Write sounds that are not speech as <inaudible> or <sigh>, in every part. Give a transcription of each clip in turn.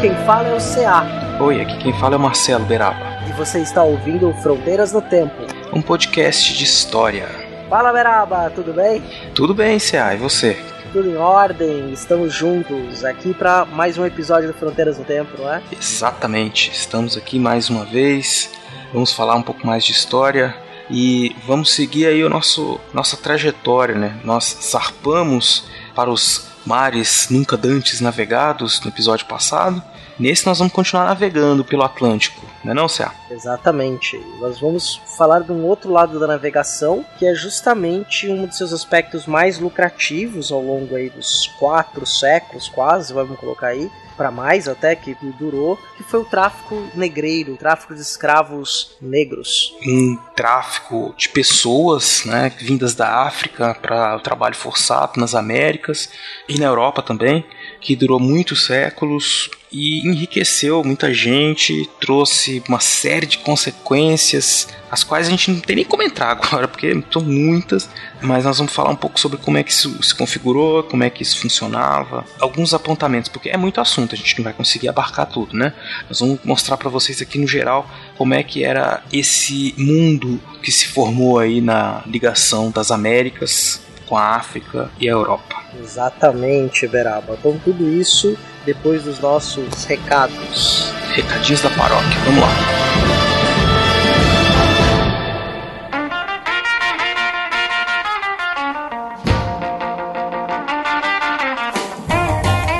Quem fala é o CA. Oi, aqui quem fala é o Marcelo Beraba. E você está ouvindo Fronteiras no Tempo. Um podcast de história. Fala Beraba, tudo bem? Tudo bem, CA, e você? Tudo em ordem, estamos juntos aqui para mais um episódio do Fronteiras no Tempo, não é? Exatamente, estamos aqui mais uma vez. Vamos falar um pouco mais de história e vamos seguir aí o nosso nossa trajetória, né? Nós zarpamos para os mares nunca dantes navegados no episódio passado. Nesse nós vamos continuar navegando pelo Atlântico, não é não, Cé? Exatamente. Nós vamos falar de um outro lado da navegação, que é justamente um dos seus aspectos mais lucrativos ao longo aí dos quatro séculos, quase, vamos colocar aí, para mais até que durou, que foi o tráfico negreiro, o tráfico de escravos negros. Um tráfico de pessoas, né, vindas da África para o trabalho forçado nas Américas e na Europa também, que durou muitos séculos e enriqueceu muita gente, trouxe uma série de consequências, as quais a gente não tem nem como entrar <laughs> agora, porque são muitas, mas nós vamos falar um pouco sobre como é que isso se configurou, como é que isso funcionava, alguns apontamentos, porque é muito assunto, a gente não vai conseguir abarcar tudo, né? Nós vamos mostrar para vocês aqui no geral como é que era esse mundo que se formou aí na ligação das Américas com a África e a Europa. Exatamente, Beraba. Então tudo isso depois dos nossos recados. Recadinhos da paróquia, vamos lá.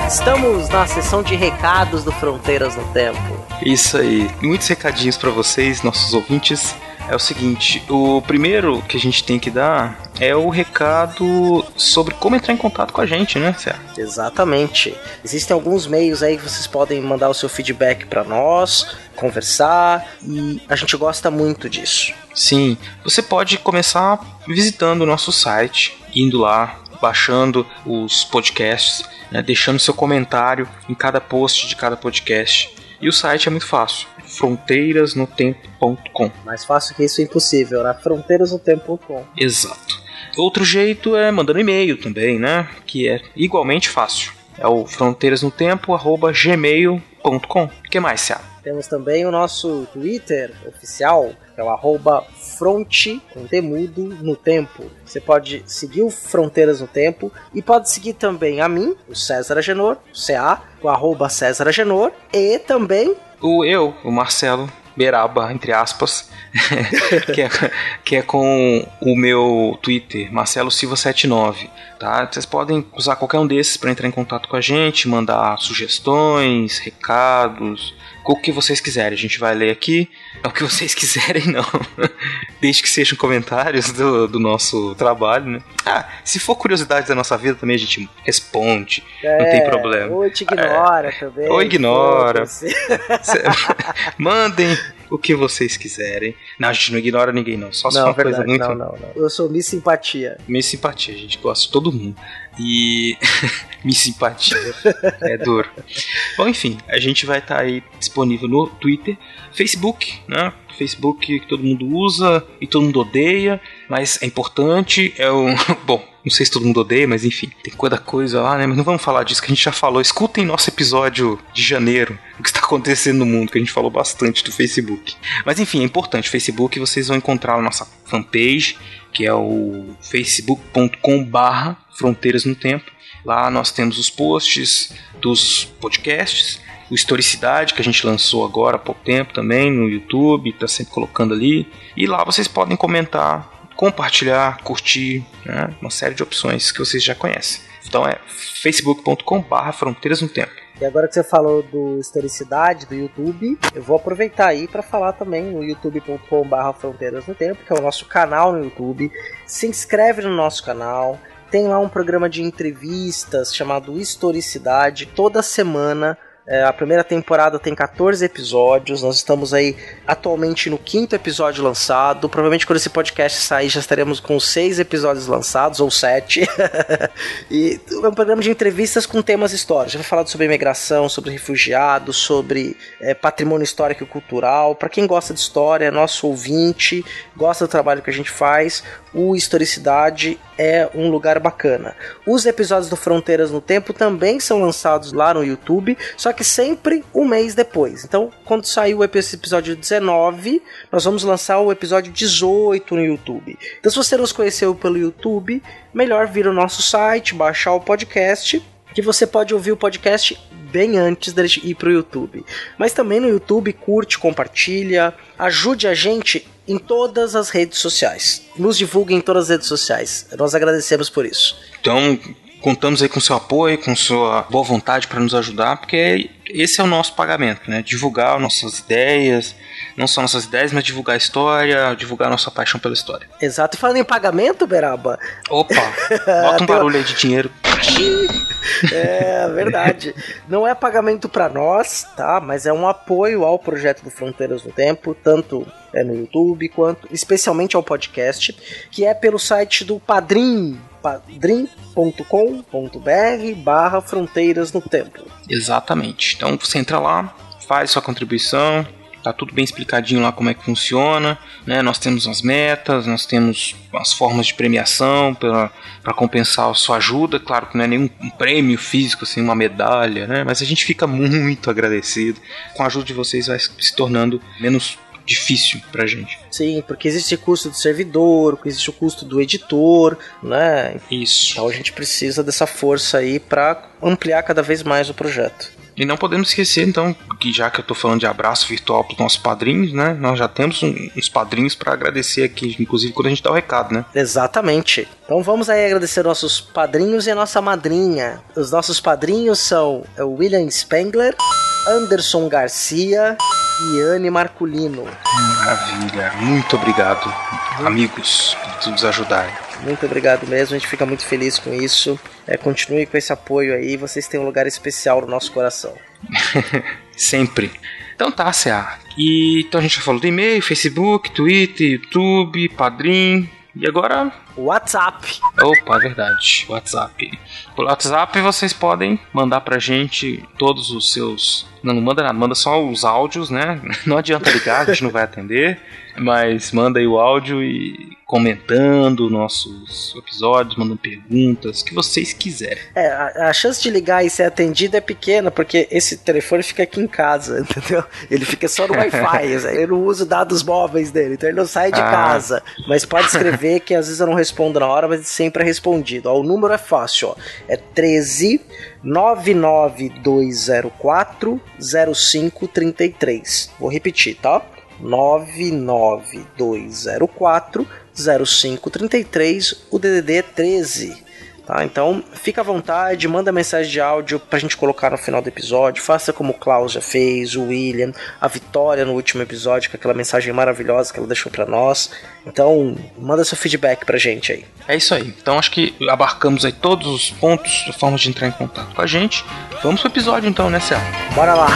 Estamos na sessão de recados do Fronteiras no Tempo. Isso aí. Muitos recadinhos para vocês, nossos ouvintes. É o seguinte, o primeiro que a gente tem que dar é o recado sobre como entrar em contato com a gente, né, Cé? Exatamente. Existem alguns meios aí que vocês podem mandar o seu feedback para nós, conversar e a gente gosta muito disso. Sim, você pode começar visitando o nosso site, indo lá, baixando os podcasts, né, deixando seu comentário em cada post de cada podcast. E o site é muito fácil, fronteirasnotempo.com. Mais fácil que isso é impossível, né? fronteirasnotempo.com. Exato. Outro jeito é mandando e-mail também, né? Que é igualmente fácil. É o fronteirasnotempo@gmail.com. O que mais, Cia? Temos também o nosso Twitter oficial, que é o arroba fronte com temudo no tempo. Você pode seguir o Fronteiras no Tempo e pode seguir também a mim, o César Agenor, o CA, o arroba César Agenor, e também o eu, o Marcelo Beraba, entre aspas, <laughs> que, é, que é com o meu Twitter, Marcelo Silva79, tá? Vocês podem usar qualquer um desses para entrar em contato com a gente, mandar sugestões, recados, o que vocês quiserem. A gente vai ler aqui. É o que vocês <laughs> quiserem, não. Desde que sejam comentários do, do nosso trabalho, né? Ah, se for curiosidade da nossa vida também, a gente responde. É, não tem problema. Ou te ignora é, também. Ou ignora. <laughs> Mandem o que vocês quiserem. Não, a gente não ignora ninguém, não. Só se não, for uma verdade, coisa muito. Não, não, não. Eu sou Miss Simpatia. Miss Simpatia, a gente gosta de todo mundo. E. <laughs> Miss Simpatia. é duro. Bom, enfim, a gente vai estar tá aí disponível no Twitter, Facebook, né? Facebook que todo mundo usa e todo mundo odeia, mas é importante. É um. <laughs> Bom, não sei se todo mundo odeia, mas enfim, tem coisa coisa lá, né? Mas não vamos falar disso que a gente já falou. Escutem nosso episódio de janeiro, o que está acontecendo no mundo, que a gente falou bastante do Facebook. Mas enfim, é importante. Facebook vocês vão encontrar a nossa fanpage, que é o facebook.com/barra Fronteiras no Tempo. Lá nós temos os posts dos podcasts o Historicidade, que a gente lançou agora há pouco tempo também no YouTube, está sempre colocando ali. E lá vocês podem comentar, compartilhar, curtir, né? uma série de opções que vocês já conhecem. Então é facebook.com/barra Fronteiras no Tempo. E agora que você falou do Historicidade, do YouTube, eu vou aproveitar aí para falar também no youtube.com/barra Fronteiras no Tempo, que é o nosso canal no YouTube. Se inscreve no nosso canal, tem lá um programa de entrevistas chamado Historicidade. Toda semana é, a primeira temporada tem 14 episódios. Nós estamos aí atualmente no quinto episódio lançado. Provavelmente quando esse podcast sair já estaremos com seis episódios lançados, ou sete. <laughs> e é um programa de entrevistas com temas históricos. Já vai falar sobre imigração, sobre refugiados, sobre é, patrimônio histórico e cultural. Para quem gosta de história, nosso ouvinte, gosta do trabalho que a gente faz, o Historicidade é um lugar bacana. Os episódios do Fronteiras no Tempo também são lançados lá no YouTube, só que sempre um mês depois. Então, quando sair o episódio 19, nós vamos lançar o episódio 18 no YouTube. Então, se você nos conheceu pelo YouTube, melhor vir ao nosso site, baixar o podcast, que você pode ouvir o podcast bem antes dele ir para o YouTube. Mas também no YouTube, curte, compartilha, ajude a gente em todas as redes sociais. Nos divulgue em todas as redes sociais. Nós agradecemos por isso. Então, contamos aí com seu apoio, com sua boa vontade para nos ajudar, porque esse é o nosso pagamento, né? Divulgar nossas ideias, não só nossas ideias, mas divulgar a história, divulgar nossa paixão pela história. Exato. E falando em pagamento, Beraba. Opa, <laughs> bota um barulho aí de dinheiro. <laughs> é verdade. Não é pagamento para nós, tá? Mas é um apoio ao projeto do Fronteiras no Tempo, tanto é no YouTube quanto especialmente ao podcast, que é pelo site do Padrim, padrim.com.br barra Fronteiras no Tempo. Exatamente. Então você entra lá, faz sua contribuição, tá tudo bem explicadinho lá como é que funciona, né? Nós temos as metas, nós temos as formas de premiação para compensar a sua ajuda. Claro que não é nenhum um prêmio físico, assim, uma medalha, né? Mas a gente fica muito agradecido. Com a ajuda de vocês vai se tornando menos difícil pra gente. Sim, porque existe o custo do servidor, existe o custo do editor, né? Isso. Então a gente precisa dessa força aí para ampliar cada vez mais o projeto. E não podemos esquecer, então, que já que eu tô falando de abraço virtual pros nossos padrinhos, né? Nós já temos um, uns padrinhos para agradecer aqui, inclusive quando a gente dá o recado, né? Exatamente. Então vamos aí agradecer nossos padrinhos e a nossa madrinha. Os nossos padrinhos são o William Spengler, Anderson Garcia e Anne Marculino. Maravilha. Muito obrigado, amigos, por nos ajudarem. Muito obrigado mesmo, a gente fica muito feliz com isso. É, continue com esse apoio aí, vocês têm um lugar especial no nosso coração. <laughs> Sempre. Então tá, CA. E então a gente já falou do e-mail, Facebook, Twitter, YouTube, Padrim. E agora. WhatsApp. Opa, é verdade. WhatsApp. Pelo WhatsApp vocês podem mandar pra gente todos os seus. Não, não manda nada, manda só os áudios, né? <laughs> Não adianta ligar, a gente não vai atender. Mas manda aí o áudio e comentando nossos episódios, mandando perguntas, o que vocês quiserem. É, a, a, chance de ligar e ser atendido é pequena, porque esse telefone fica aqui em casa, <laughs> entendeu? Ele fica só no Wi-Fi, <laughs> eu não uso dados móveis dele, então ele não sai de ah. casa. Mas pode escrever que às vezes eu não respondo na hora, mas sempre é respondido. Ó, o número é fácil, ó. É 13 99204 0533. Vou repetir, tá? 99204 0533, o DDD é 13. Tá? Então, fica à vontade, manda mensagem de áudio pra gente colocar no final do episódio. Faça como o Klaus já fez, o William, a Vitória no último episódio, com aquela mensagem maravilhosa que ela deixou para nós. Então, manda seu feedback pra gente aí. É isso aí. Então, acho que abarcamos aí todos os pontos, formas de entrar em contato com a gente. Vamos pro episódio então, né, Céu? Bora lá!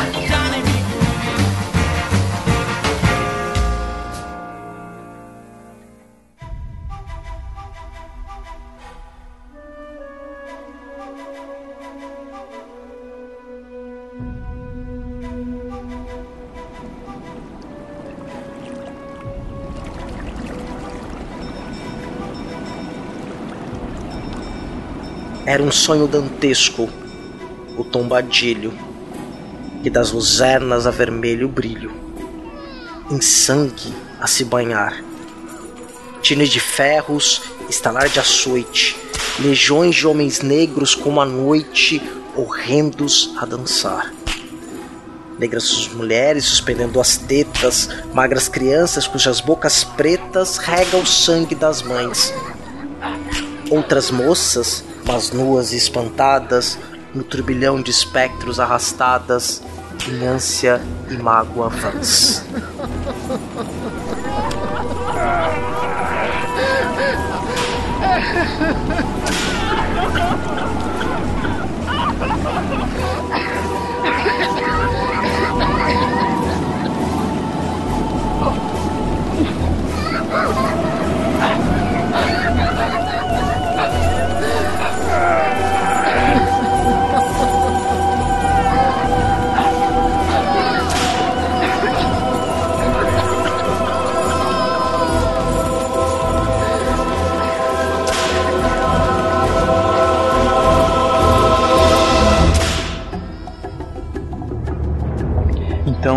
Era um sonho dantesco, o tombadilho, que das luzernas a vermelho brilho, em sangue a se banhar. Tines de ferros, estalar de açoite, legiões de homens negros como a noite, horrendos a dançar. Negras mulheres suspendendo as tetas, magras crianças cujas bocas pretas regam o sangue das mães. Outras moças mas nuas e espantadas, no turbilhão de espectros arrastadas, em ânsia e mágoa vãs. <laughs>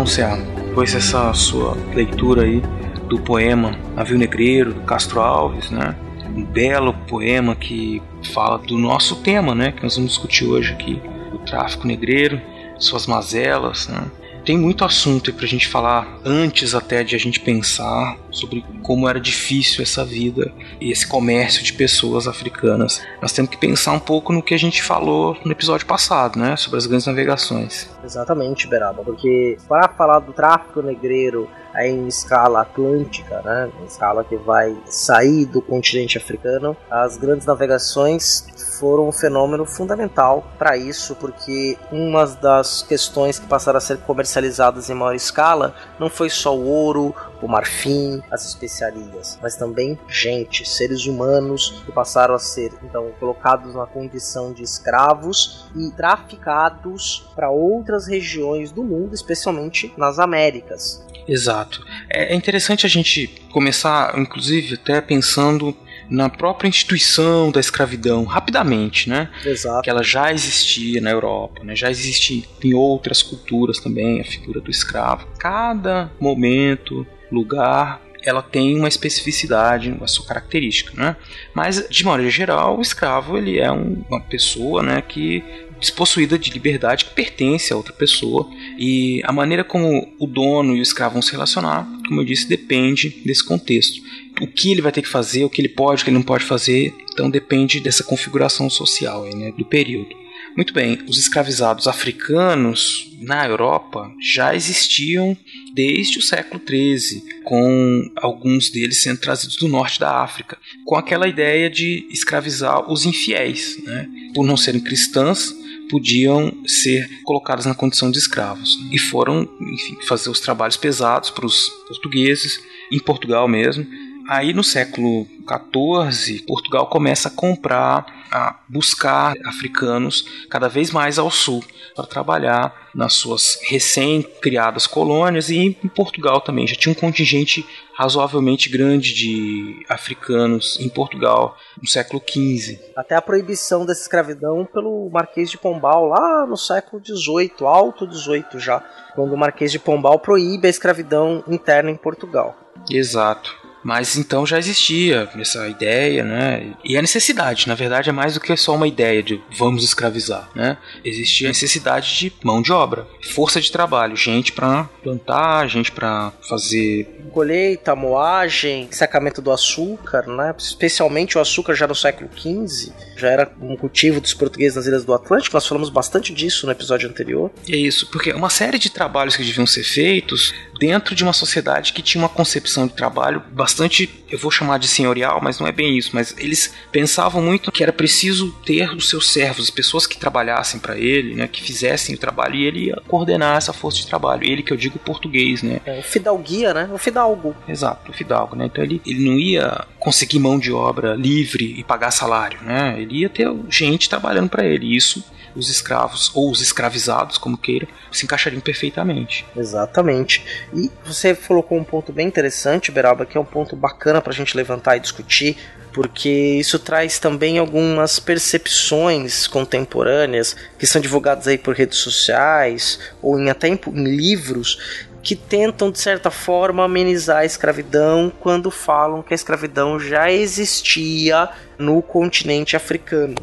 Então, Céu, depois dessa sua leitura aí do poema Navio Negreiro, do Castro Alves, né? Um belo poema que fala do nosso tema, né? Que nós vamos discutir hoje aqui, o tráfico negreiro, suas mazelas, né? Tem muito assunto para a gente falar antes até de a gente pensar sobre como era difícil essa vida e esse comércio de pessoas africanas. Nós temos que pensar um pouco no que a gente falou no episódio passado, né, sobre as grandes navegações. Exatamente, Beraba, porque para falar do tráfico negreiro em escala atlântica, né, em escala que vai sair do continente africano, as grandes navegações foram um fenômeno fundamental para isso, porque uma das questões que passaram a ser comercializadas em maior escala não foi só o ouro, o marfim, as especiarias, mas também gente, seres humanos que passaram a ser então colocados na condição de escravos e traficados para outras regiões do mundo, especialmente nas Américas. Exato. É interessante a gente começar, inclusive, até pensando na própria instituição da escravidão, rapidamente, né? Exato. Que ela já existia na Europa, né? já existia em outras culturas também, a figura do escravo. Cada momento, lugar, ela tem uma especificidade, uma sua característica, né? Mas de maneira geral, o escravo ele é um, uma pessoa, né, que despossuída de liberdade que pertence a outra pessoa e a maneira como o dono e o escravo vão se relacionar, como eu disse, depende desse contexto. O que ele vai ter que fazer, o que ele pode, o que ele não pode fazer, então depende dessa configuração social aí, né, do período. Muito bem, os escravizados africanos na Europa já existiam desde o século XIII, com alguns deles sendo trazidos do norte da África, com aquela ideia de escravizar os infiéis, né? por não serem cristãs, podiam ser colocadas na condição de escravos e foram, enfim, fazer os trabalhos pesados para os portugueses em Portugal mesmo. Aí no século XIV, Portugal começa a comprar a buscar africanos cada vez mais ao sul para trabalhar nas suas recém-criadas colônias e em Portugal também. Já tinha um contingente razoavelmente grande de africanos em Portugal no século XV. Até a proibição dessa escravidão pelo Marquês de Pombal lá no século XVIII, alto XVIII já, quando o Marquês de Pombal proíbe a escravidão interna em Portugal. Exato. Mas então já existia essa ideia, né? E a necessidade, na verdade, é mais do que só uma ideia de vamos escravizar, né? Existia a necessidade de mão de obra, força de trabalho, gente para plantar, gente para fazer colheita, moagem, sacamento do açúcar, né? Especialmente o açúcar já no século XV, já era um cultivo dos portugueses nas ilhas do Atlântico. Nós falamos bastante disso no episódio anterior. É isso, porque uma série de trabalhos que deviam ser feitos dentro de uma sociedade que tinha uma concepção de trabalho bastante bastante, eu vou chamar de senhorial, mas não é bem isso, mas eles pensavam muito que era preciso ter os seus servos, as pessoas que trabalhassem para ele, né, que fizessem o trabalho e ele ia coordenar essa força de trabalho. Ele que eu digo português, né? É, o fidalguia, né? O fidalgo. Exato, o fidalgo, né? Então ele, ele não ia conseguir mão de obra livre e pagar salário, né? Ele ia ter gente trabalhando para ele. Isso os escravos ou os escravizados, como queira, se encaixariam perfeitamente. Exatamente. E você colocou um ponto bem interessante, Beraba, que é um ponto bacana para a gente levantar e discutir, porque isso traz também algumas percepções contemporâneas que são divulgadas aí por redes sociais ou em, até em, em livros que tentam de certa forma amenizar a escravidão quando falam que a escravidão já existia no continente africano.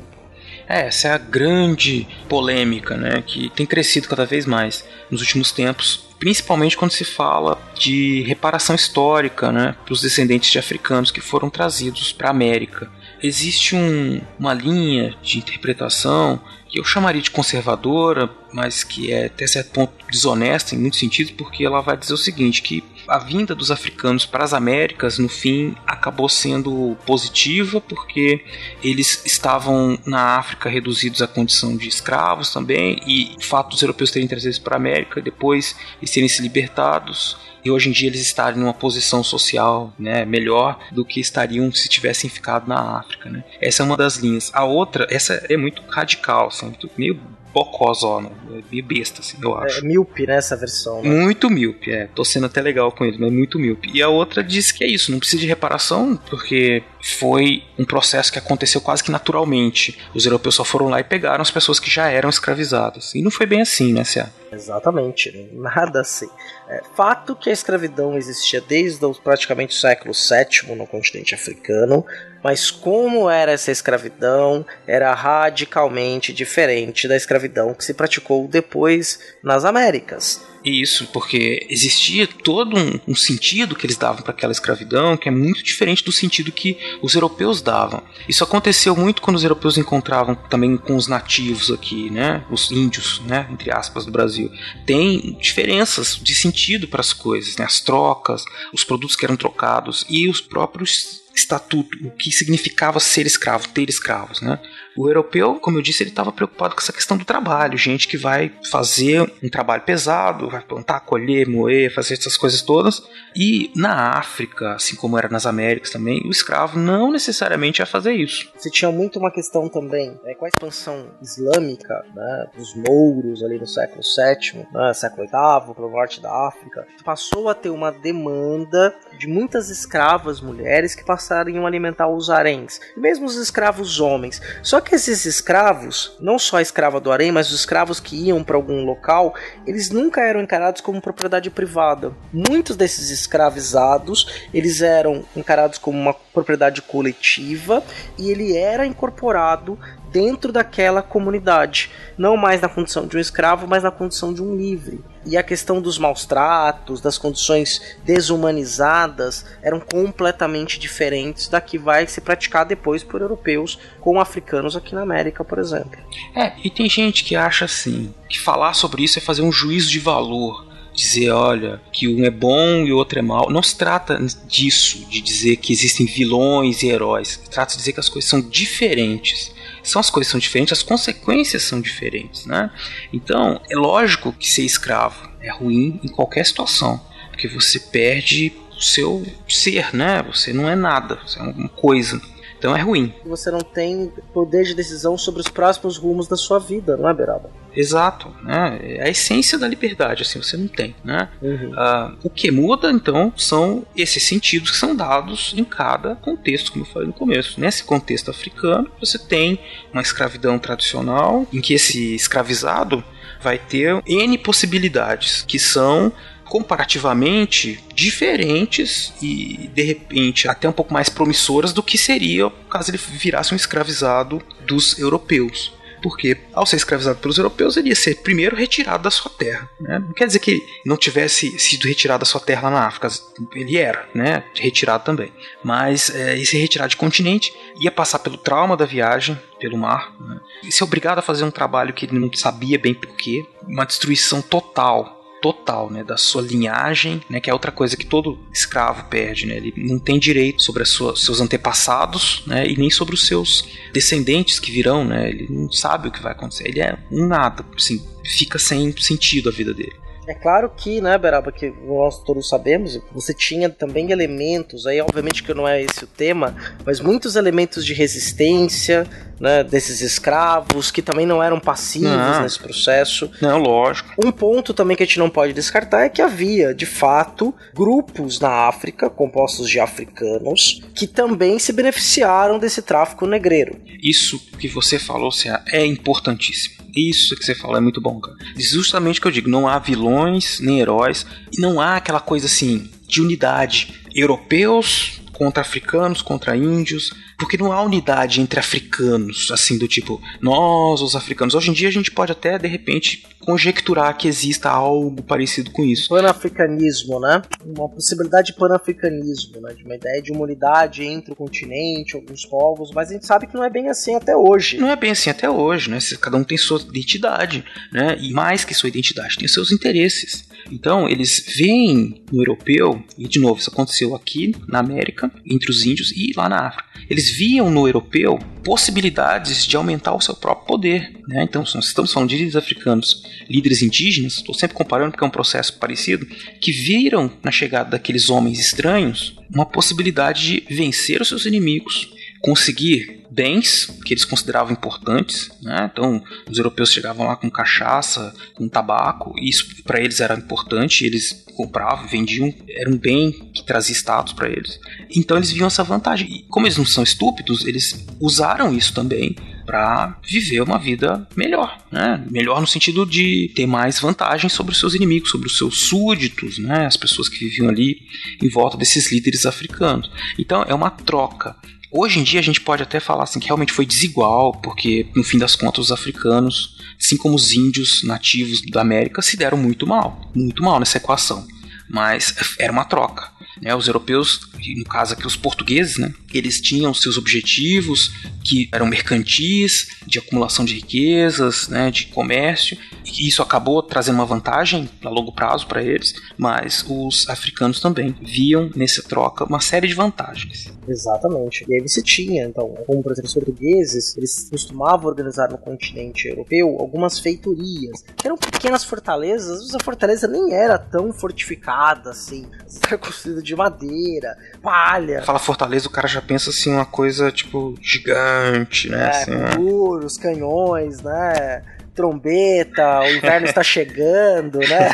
É, essa é a grande polêmica, né, que tem crescido cada vez mais nos últimos tempos, principalmente quando se fala de reparação histórica, né, para os descendentes de africanos que foram trazidos para a América. Existe um, uma linha de interpretação que eu chamaria de conservadora, mas que é até certo ponto desonesta em muitos sentidos, porque ela vai dizer o seguinte, que a vinda dos africanos para as Américas, no fim, acabou sendo positiva, porque eles estavam na África reduzidos à condição de escravos também, e o fato dos europeus terem trazido para a América, depois eles terem se libertados, e hoje em dia eles estarem numa posição social né, melhor do que estariam se tivessem ficado na África. Né? Essa é uma das linhas. A outra, essa é muito radical, assim, meio bocózona, é meio besta, assim, eu acho. É míope, né, essa versão. Né? Muito míope, é. Tô sendo até legal com ele, mas muito míope. E a outra diz que é isso, não precisa de reparação, porque foi um processo que aconteceu quase que naturalmente. Os europeus só foram lá e pegaram as pessoas que já eram escravizadas. E não foi bem assim, né, Cia? Exatamente, nada assim. É, fato que a escravidão existia desde os, praticamente o século VII no continente africano, mas como era essa escravidão, era radicalmente diferente da escravidão que se praticou depois nas Américas. Isso, porque existia todo um, um sentido que eles davam para aquela escravidão que é muito diferente do sentido que os europeus davam. Isso aconteceu muito quando os europeus encontravam também com os nativos aqui, né, os índios, né, entre aspas, do Brasil. Tem diferenças de sentido para as coisas, né, as trocas, os produtos que eram trocados e os próprios estatuto, o que significava ser escravo, ter escravos, né? O europeu, como eu disse, ele estava preocupado com essa questão do trabalho, gente que vai fazer um trabalho pesado, vai plantar, colher, moer, fazer essas coisas todas. E na África, assim como era nas Américas também, o escravo não necessariamente ia fazer isso. Você tinha muito uma questão também é, com a expansão islâmica, né, dos mouros ali no século VII, né, século VIII, pelo norte da África, passou a ter uma demanda de muitas escravas mulheres que passariam a alimentar os haréns, e mesmo os escravos homens. Só que esses escravos, não só a escrava do harém, mas os escravos que iam para algum local, eles nunca eram encarados como propriedade privada. Muitos desses escravizados, eles eram encarados como uma propriedade coletiva e ele era incorporado dentro daquela comunidade, não mais na condição de um escravo, mas na condição de um livre. E a questão dos maus tratos, das condições desumanizadas, eram completamente diferentes da que vai se praticar depois por europeus com africanos aqui na América, por exemplo. É, e tem gente que acha assim, que falar sobre isso é fazer um juízo de valor dizer, olha, que um é bom e o outro é mal. Não se trata disso, de dizer que existem vilões e heróis. Trata de dizer que as coisas são diferentes são as coisas são diferentes, as consequências são diferentes, né? Então, é lógico que ser escravo é ruim em qualquer situação, porque você perde o seu ser, né? Você não é nada, você é uma coisa. Então é ruim. Você não tem poder de decisão sobre os próximos rumos da sua vida, não é, Beraba? Exato, né? É a essência da liberdade, assim, você não tem, né? Uhum. Uh, o que muda, então, são esses sentidos que são dados em cada contexto, como eu falei no começo. Nesse contexto africano, você tem uma escravidão tradicional, em que esse escravizado vai ter N possibilidades, que são comparativamente diferentes e de repente até um pouco mais promissoras do que seria caso ele virasse um escravizado dos europeus porque ao ser escravizado pelos europeus, ele ia ser primeiro retirado da sua terra. Né? Não quer dizer que não tivesse sido retirado da sua terra lá na África, ele era né, retirado também. Mas é, ia ser retirado de continente, ia passar pelo trauma da viagem pelo mar, né? e ser obrigado a fazer um trabalho que ele não sabia bem porquê, uma destruição total total, né, da sua linhagem, né, que é outra coisa que todo escravo perde, né, ele não tem direito sobre os seus antepassados, né, e nem sobre os seus descendentes que virão, né, ele não sabe o que vai acontecer, ele é um nada, assim, fica sem sentido a vida dele. É claro que, né, Beraba, que nós todos sabemos, você tinha também elementos, aí obviamente que não é esse o tema, mas muitos elementos de resistência, né, desses escravos, que também não eram passivos não. nesse processo. Não, lógico. Um ponto também que a gente não pode descartar é que havia, de fato, grupos na África, compostos de africanos, que também se beneficiaram desse tráfico negreiro. Isso que você falou, é importantíssimo. Isso que você falou é muito bom, cara. Justamente o que eu digo, não há vilões nem heróis, e não há aquela coisa assim de unidade. Europeus contra africanos, contra índios, porque não há unidade entre africanos, assim, do tipo, nós, os africanos. Hoje em dia a gente pode até, de repente, conjecturar que exista algo parecido com isso. Panafricanismo, né? Uma possibilidade de panafricanismo, né? De uma ideia de uma unidade entre o continente, alguns povos, mas a gente sabe que não é bem assim até hoje. Não é bem assim até hoje, né? Cada um tem sua identidade, né? E mais que sua identidade, tem seus interesses. Então, eles veem no europeu, e de novo, isso aconteceu aqui na América, entre os índios e lá na África. Eles viam no europeu possibilidades de aumentar o seu próprio poder. Né? Então, nós estamos falando de líderes africanos, líderes indígenas, estou sempre comparando porque é um processo parecido, que viram na chegada daqueles homens estranhos uma possibilidade de vencer os seus inimigos, conseguir bens que eles consideravam importantes, né? Então, os europeus chegavam lá com cachaça, com tabaco, e isso para eles era importante, eles compravam, vendiam, era um bem que trazia status para eles. Então eles viam essa vantagem. E como eles não são estúpidos, eles usaram isso também para viver uma vida melhor, né? Melhor no sentido de ter mais vantagens sobre os seus inimigos, sobre os seus súditos, né? As pessoas que viviam ali em volta desses líderes africanos. Então é uma troca. Hoje em dia a gente pode até falar assim que realmente foi desigual, porque no fim das contas os africanos, assim como os índios nativos da América, se deram muito mal, muito mal nessa equação. Mas era uma troca. Né? Os europeus, no caso aqui os portugueses, né? Eles tinham seus objetivos que eram mercantis, de acumulação de riquezas, né? de comércio, e isso acabou trazendo uma vantagem a longo prazo para eles, mas os africanos também viam nessa troca uma série de vantagens. Exatamente. E aí você tinha, então, como por exemplo os portugueses, eles costumavam organizar no continente europeu algumas feitorias, que eram pequenas fortalezas, às vezes a fortaleza nem era tão fortificada assim, era construída de madeira, palha. Fala fortaleza, o cara já pensa assim, uma coisa tipo gigante, né? É, assim, muros, canhões, né? trombeta, o inverno está <laughs> chegando, né?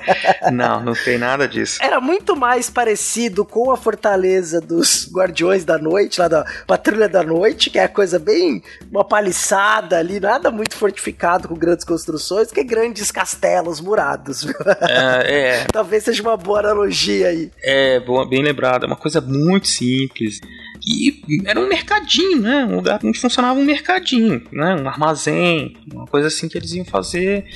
<laughs> não, não tem nada disso. Era muito mais parecido com a fortaleza dos Guardiões da Noite, lá da Patrulha da Noite, que é a coisa bem uma paliçada ali, nada muito fortificado com grandes construções, que grandes castelos murados. É, é. <laughs> Talvez seja uma boa analogia aí. É, bem lembrado. É uma coisa muito simples. E era um mercadinho, né? Um lugar onde funcionava um mercadinho, né? Um armazém, uma coisa assim que eles iam fazer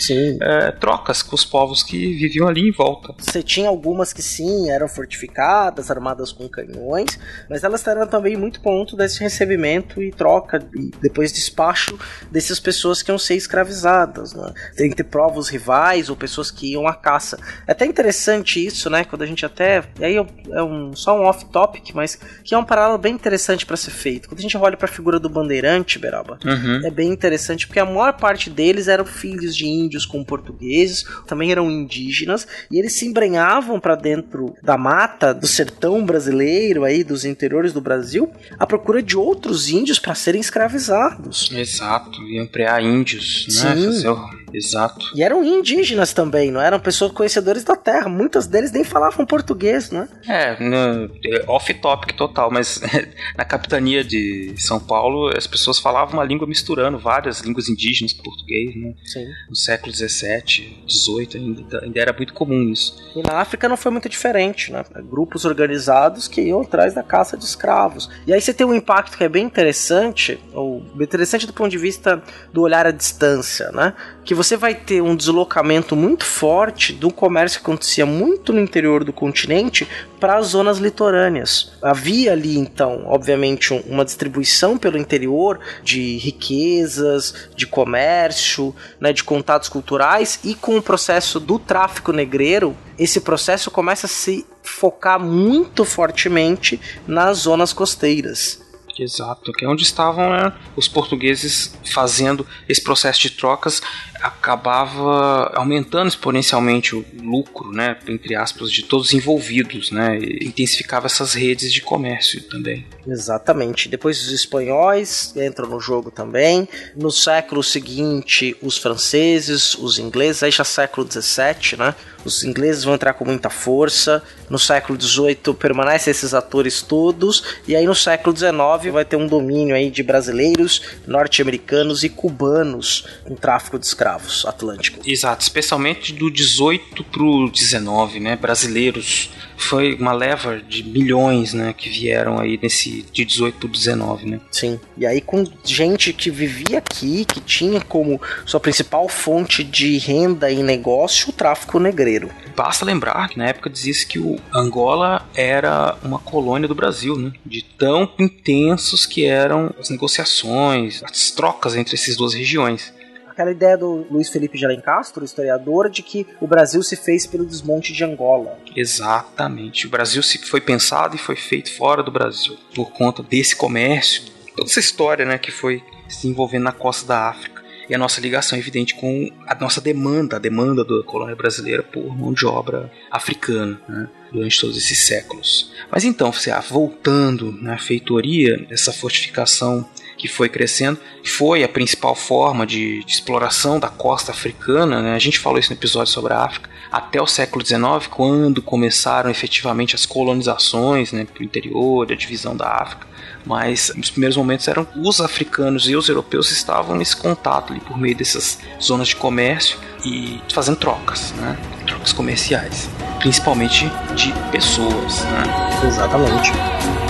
é, trocas com os povos que viviam ali em volta. Você tinha algumas que sim, eram fortificadas, armadas com canhões, mas elas eram também muito ponto desse recebimento e troca e depois despacho dessas pessoas que iam ser escravizadas, né? Ter provos rivais ou pessoas que iam à caça. É até interessante isso, né? Quando a gente até. E aí é um, só um off-topic, mas que é um paralelo bem interessante para ser feito. Quando a gente olha para a figura do bandeirante, Beraba, uhum. é bem interessante porque a maior parte deles eram filhos de índios com portugueses, também eram indígenas e eles se embrenhavam para dentro da mata do sertão brasileiro aí dos interiores do Brasil à procura de outros índios para serem escravizados. Exato, iam prear índios, né? Fazer Exato. E eram indígenas também, não eram pessoas conhecedores da terra. Muitas deles nem falavam português, né? É, é off-topic total, mas <laughs> na capitania de São Paulo as pessoas falavam uma língua misturando várias línguas indígenas com português, né? Sim. No século XVII, XVIII ainda, ainda era muito comum isso. E na África não foi muito diferente, né? Grupos organizados que iam atrás da caça de escravos. E aí você tem um impacto que é bem interessante, ou interessante do ponto de vista do olhar à distância, né? Que você vai ter um deslocamento muito forte do comércio que acontecia muito no interior do continente para as zonas litorâneas. Havia ali então, obviamente, uma distribuição pelo interior de riquezas, de comércio, né, de contatos culturais e com o processo do tráfico negreiro, esse processo começa a se focar muito fortemente nas zonas costeiras. Exato, que é onde estavam né, os portugueses fazendo esse processo de trocas acabava aumentando exponencialmente o lucro, né, entre aspas, de todos os envolvidos, né, intensificava essas redes de comércio também. Exatamente. Depois os espanhóis entram no jogo também. No século seguinte, os franceses, os ingleses, aí já século 17, né? Os ingleses vão entrar com muita força. No século XVIII permanecem esses atores todos. E aí no século XIX vai ter um domínio aí de brasileiros, norte-americanos e cubanos no tráfico de escravos atlântico. Exato, especialmente do 18 pro 19, né? Brasileiros foi uma leva de milhões, né, que vieram aí nesse de 18 pro 19, né? Sim. E aí com gente que vivia aqui, que tinha como sua principal fonte de renda e negócio o tráfico negreiro. Basta lembrar que na época dizia-se que o Angola era uma colônia do Brasil, né? De tão intensos que eram as negociações, as trocas entre essas duas regiões aquela ideia do Luiz Felipe de Alencastro, historiador, de que o Brasil se fez pelo desmonte de Angola. Exatamente. O Brasil se foi pensado e foi feito fora do Brasil por conta desse comércio, toda essa história, né, que foi se envolvendo na costa da África e a nossa ligação evidente com a nossa demanda, a demanda da colônia brasileira por mão de obra africana, né, durante todos esses séculos. Mas então, voltando na feitoria, essa fortificação que foi crescendo, foi a principal forma de, de exploração da costa africana. Né? A gente falou isso no episódio sobre a África até o século XIX, quando começaram efetivamente as colonizações né, para o interior, a divisão da África. Mas nos primeiros momentos eram os africanos e os europeus estavam nesse contato ali por meio dessas zonas de comércio e fazendo trocas, né? trocas comerciais, principalmente de pessoas. Né? Exatamente.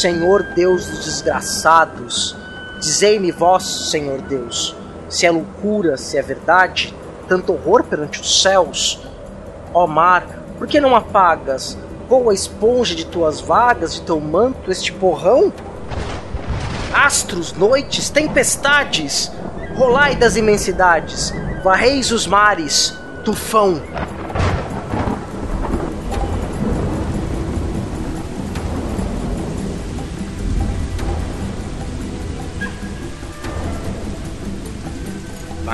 Senhor Deus dos desgraçados, dizei-me vós, Senhor Deus, se é loucura, se é verdade, tanto horror perante os céus. Ó mar, por que não apagas, com a esponja de tuas vagas, de teu manto, este porrão? Astros, noites, tempestades, rolai das imensidades, varreis os mares, tufão.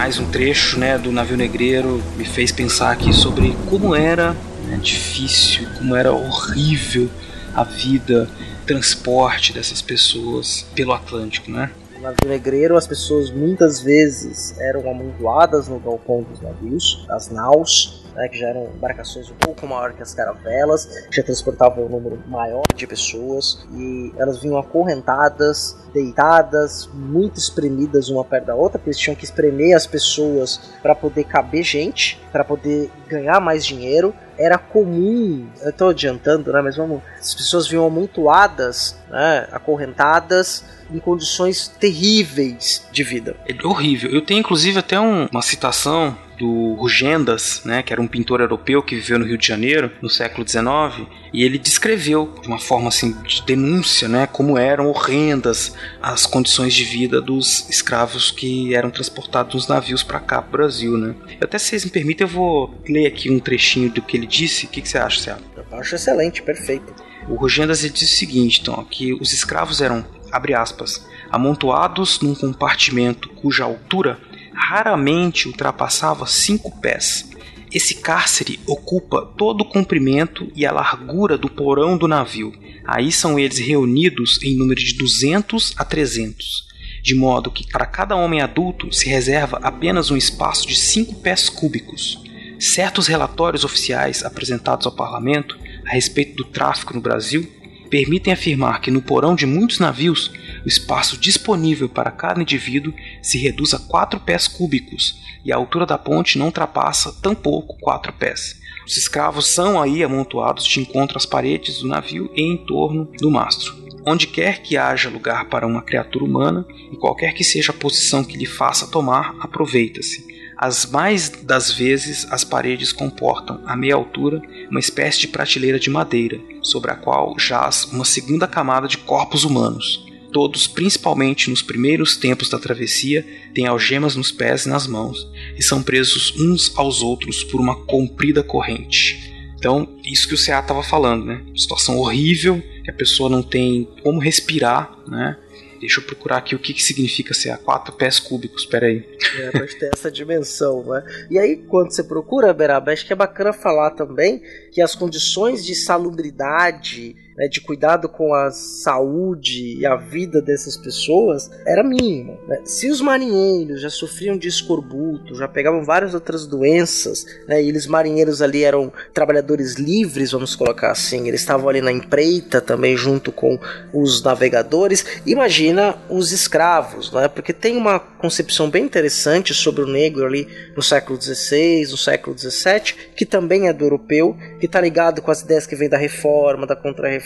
Mais um trecho né, do navio negreiro me fez pensar aqui sobre como era né, difícil, como era horrível a vida, transporte dessas pessoas pelo Atlântico, né? No navio negreiro, as pessoas muitas vezes eram amontoadas no galpão dos navios, as naus, né, que já eram embarcações um pouco maiores que as caravelas, que já transportavam um número maior de pessoas, e elas vinham acorrentadas, deitadas, muito espremidas uma perto da outra, porque eles tinham que espremer as pessoas para poder caber gente, para poder ganhar mais dinheiro. Era comum, eu estou adiantando, né, mas vamos, as pessoas vinham amontoadas, né, acorrentadas, em condições terríveis de vida. É horrível. Eu tenho inclusive até um, uma citação do Rugendas, né, que era um pintor europeu que viveu no Rio de Janeiro no século XIX, e ele descreveu de uma forma assim de denúncia, né, como eram horrendas as condições de vida dos escravos que eram transportados nos navios para cá, para o Brasil, né. Até se vocês me permitem, eu vou ler aqui um trechinho do que ele disse. O que, que você acha, Céu? Eu acho excelente, perfeito. O Rugendas disse o seguinte, então, que os escravos eram, abre aspas, amontoados num compartimento cuja altura raramente ultrapassava cinco pés. Esse cárcere ocupa todo o comprimento e a largura do porão do navio. Aí são eles reunidos em número de 200 a 300, de modo que para cada homem adulto se reserva apenas um espaço de 5 pés cúbicos. Certos relatórios oficiais apresentados ao parlamento a respeito do tráfico no Brasil permitem afirmar que no porão de muitos navios o espaço disponível para cada indivíduo se reduz a 4 pés cúbicos e a altura da ponte não ultrapassa tampouco 4 pés. Os escravos são aí amontoados de encontro às paredes do navio e em torno do mastro. Onde quer que haja lugar para uma criatura humana, e qualquer que seja a posição que lhe faça tomar, aproveita-se. As mais das vezes as paredes comportam, a meia altura, uma espécie de prateleira de madeira, sobre a qual jaz uma segunda camada de corpos humanos. Todos, principalmente nos primeiros tempos da travessia, têm algemas nos pés e nas mãos, e são presos uns aos outros por uma comprida corrente. Então, isso que o CA estava falando, né? Situação horrível, que a pessoa não tem como respirar, né? Deixa eu procurar aqui o que, que significa ser a 4 pés cúbicos, espera aí. É, pra ter essa dimensão, né? E aí, quando você procura, Beraba, acho que é bacana falar também que as condições de salubridade né, de cuidado com a saúde e a vida dessas pessoas era mínima. Né? Se os marinheiros já sofriam de escorbuto, já pegavam várias outras doenças, né, e eles marinheiros ali eram trabalhadores livres, vamos colocar assim, eles estavam ali na empreita também junto com os navegadores. Imagina os escravos, né? porque tem uma concepção bem interessante sobre o negro ali no século XVI, no século XVII, que também é do europeu, que está ligado com as ideias que vem da reforma, da contra-reforma,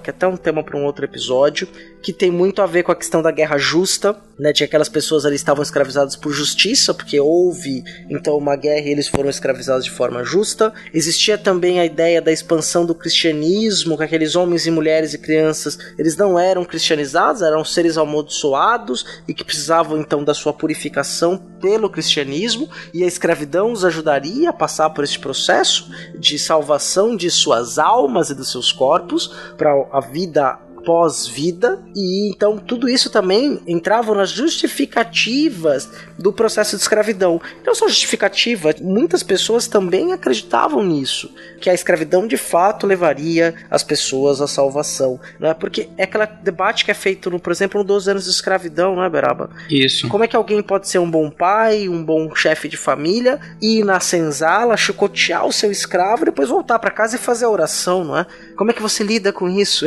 que é até um tema para um outro episódio, que tem muito a ver com a questão da guerra justa, né? Tinha aquelas pessoas ali estavam escravizadas por justiça, porque houve então uma guerra e eles foram escravizados de forma justa. Existia também a ideia da expansão do cristianismo, que aqueles homens e mulheres e crianças, eles não eram cristianizados, eram seres amaldiçoados e que precisavam então da sua purificação pelo cristianismo, e a escravidão os ajudaria a passar por este processo de salvação de suas almas e dos seus corpos para a vida pós-vida, e então tudo isso também entrava nas justificativas do processo de escravidão. Não só justificativa, muitas pessoas também acreditavam nisso, que a escravidão de fato levaria as pessoas à salvação, né? Porque é aquele debate que é feito, no, por exemplo, no 12 anos de escravidão, não é, Beraba? Isso. Como é que alguém pode ser um bom pai, um bom chefe de família, ir na senzala, chicotear o seu escravo, depois voltar para casa e fazer a oração, não é? Como é que você lida com isso?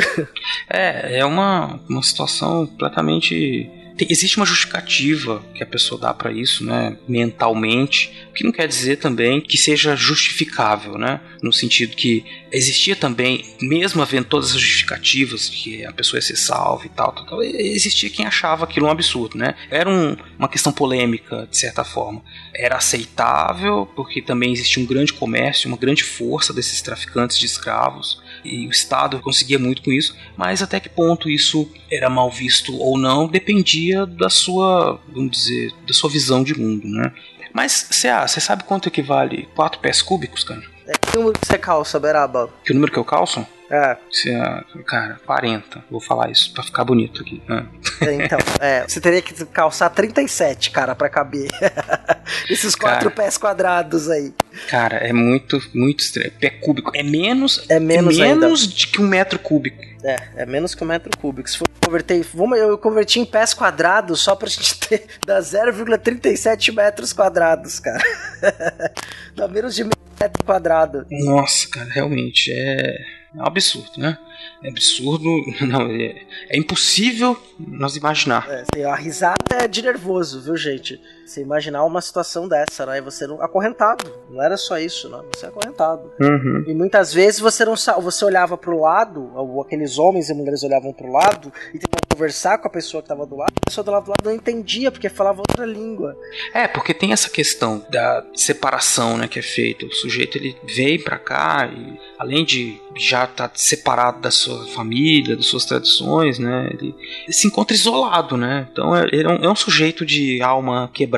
É, <laughs> é uma, uma situação completamente. Tem, existe uma justificativa que a pessoa dá para isso, né, mentalmente, o que não quer dizer também que seja justificável, né, no sentido que existia também, mesmo havendo todas as justificativas que a pessoa ia ser salva e tal, tal, tal existia quem achava aquilo um absurdo, né, era um, uma questão polêmica, de certa forma, era aceitável porque também existia um grande comércio, uma grande força desses traficantes de escravos, e o Estado conseguia muito com isso, mas até que ponto isso era mal visto ou não dependia da sua, vamos dizer, da sua visão de mundo, né? Mas, CA, você sabe quanto equivale 4 pés cúbicos, cara? É que número que você calça, Beraba? Que número que eu calço? É. Se, cara, 40. Vou falar isso pra ficar bonito aqui. É. Então, é, você teria que calçar 37, cara, pra caber. <laughs> Esses quatro cara, pés quadrados aí. Cara, é muito, muito estranho. Pé cúbico. É menos, é menos, é menos de que um metro cúbico. É, é menos que um metro cúbico. Se for converter, vamos, eu converti em pés quadrados só pra gente ter. <laughs> Dá 0,37 metros quadrados, cara. <laughs> Dá menos de metro quadrado. Nossa, cara, realmente é. É um absurdo, né? É absurdo, <laughs> não, é, é impossível nós imaginar. É, a risada é de nervoso, viu, gente? Você imaginar uma situação dessa, né? E você não acorrentado. Não era só isso, não. Você é acorrentado. Uhum. E muitas vezes você não você olhava pro lado, ou aqueles homens e mulheres olhavam pro lado e tentavam conversar com a pessoa que estava do lado. A pessoa do lado do lado não entendia porque falava outra língua. É, porque tem essa questão da separação, né, que é feita. O sujeito ele veio para cá e além de já estar tá separado da sua família, das suas tradições, né, ele, ele se encontra isolado, né? Então é, é, um, é um sujeito de alma quebrada,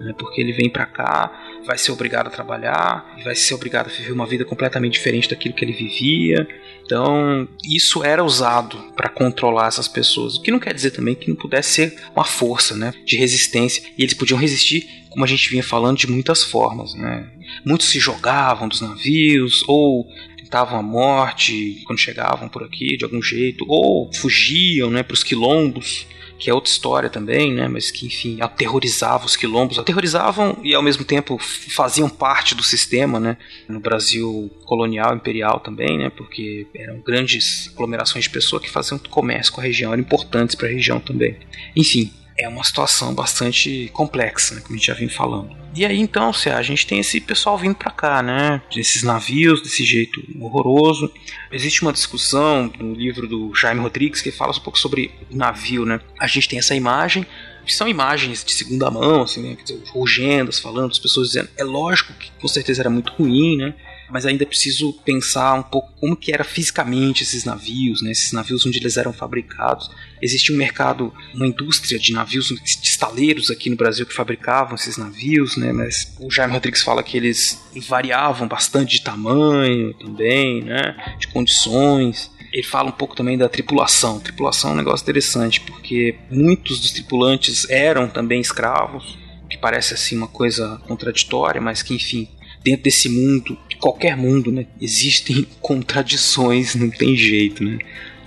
né, porque ele vem para cá vai ser obrigado a trabalhar, vai ser obrigado a viver uma vida completamente diferente daquilo que ele vivia. Então, isso era usado para controlar essas pessoas, o que não quer dizer também que não pudesse ser uma força, né, de resistência, e eles podiam resistir, como a gente vinha falando, de muitas formas, né? Muitos se jogavam dos navios ou tentavam a morte quando chegavam por aqui de algum jeito, ou fugiam, né, para os quilombos que é outra história também, né? Mas que, enfim, aterrorizava os quilombos, aterrorizavam e ao mesmo tempo faziam parte do sistema, né? No Brasil colonial, imperial também, né? Porque eram grandes aglomerações de pessoas que faziam comércio com a região, eram importantes para a região também. Enfim, é uma situação bastante complexa, né, como a gente já vem falando. E aí então, se a gente tem esse pessoal vindo para cá, né, desses navios desse jeito horroroso. Existe uma discussão no livro do Jaime Rodrigues que fala um pouco sobre o navio, né? A gente tem essa imagem que são imagens de segunda mão, assim, né? Legendas falando, as pessoas dizendo, é lógico que com certeza era muito ruim, né? Mas ainda é preciso pensar um pouco como que era fisicamente esses navios, né, esses navios onde eles eram fabricados. Existia um mercado, uma indústria de navios, de estaleiros aqui no Brasil que fabricavam esses navios, né, mas o Jaime Rodrigues fala que eles variavam bastante de tamanho também, né, de condições. Ele fala um pouco também da tripulação. Tripulação é um negócio interessante, porque muitos dos tripulantes eram também escravos, que parece assim uma coisa contraditória, mas que enfim dentro desse mundo, qualquer mundo, né, existem <laughs> contradições, não tem jeito, né?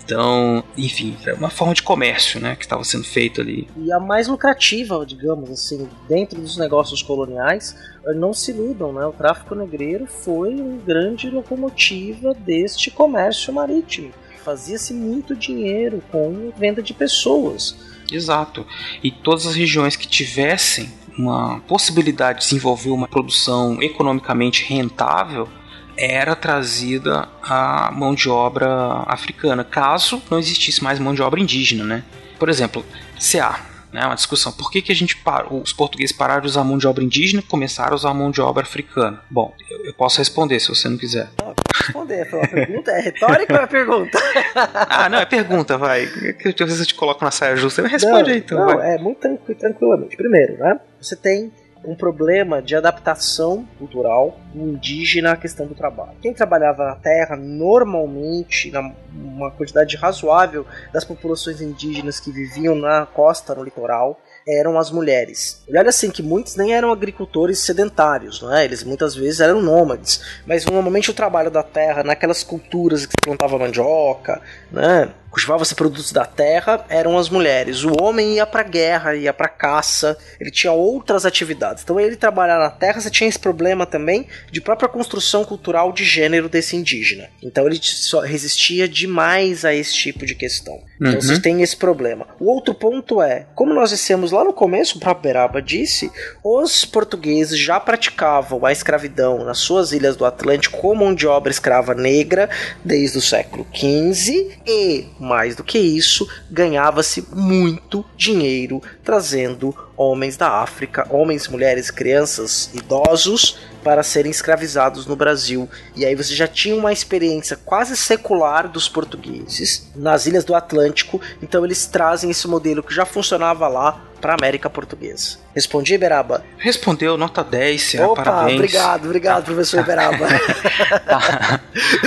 Então, enfim, é uma forma de comércio, né, que estava sendo feito ali. E a mais lucrativa, digamos assim, dentro dos negócios coloniais, não se iludam, né? O tráfico negreiro foi uma grande locomotiva deste comércio marítimo. Fazia-se muito dinheiro com venda de pessoas. Exato. E todas as regiões que tivessem uma possibilidade de desenvolver uma produção economicamente rentável era trazida a mão de obra africana, caso não existisse mais mão de obra indígena, né? Por exemplo, CA, né? Uma discussão. Por que, que a gente parou, os portugueses pararam de usar mão de obra indígena e começaram a usar mão de obra africana? Bom, eu, eu posso responder se você não quiser. Não, responder. Foi uma pergunta? É retórica ou é pergunta? <laughs> ah, não, é pergunta, vai. Às vezes eu te coloco na saia justa. Responde não, aí, então. Não, vai. é muito tranquilamente. Primeiro, né? Você tem um problema de adaptação cultural indígena à questão do trabalho. Quem trabalhava na terra, normalmente, uma quantidade razoável das populações indígenas que viviam na costa, no litoral, eram as mulheres. E olha assim que muitos nem eram agricultores sedentários, não é? Eles muitas vezes eram nômades, mas normalmente o trabalho da terra, naquelas culturas que se plantava mandioca, né? Cultivava-se produtos da terra eram as mulheres. O homem ia para guerra, ia para caça, ele tinha outras atividades. Então ele trabalhar na terra, você tinha esse problema também de própria construção cultural de gênero desse indígena. Então ele só resistia demais a esse tipo de questão. Então Uhum. vocês têm esse problema. O outro ponto é, como nós dissemos lá no começo, o próprio Beraba disse, os portugueses já praticavam a escravidão nas suas ilhas do Atlântico como mão de obra escrava negra desde o século XV e mais do que isso, ganhava-se muito dinheiro trazendo homens da África, homens, mulheres, crianças, idosos para serem escravizados no Brasil. E aí você já tinha uma experiência quase secular dos portugueses nas ilhas do Atlântico, então eles trazem esse modelo que já funcionava lá para a América Portuguesa. Respondi, Beraba? Respondeu, nota 10, Cia, Opa, parabéns. obrigado, obrigado, professor Beraba. <laughs> Tá,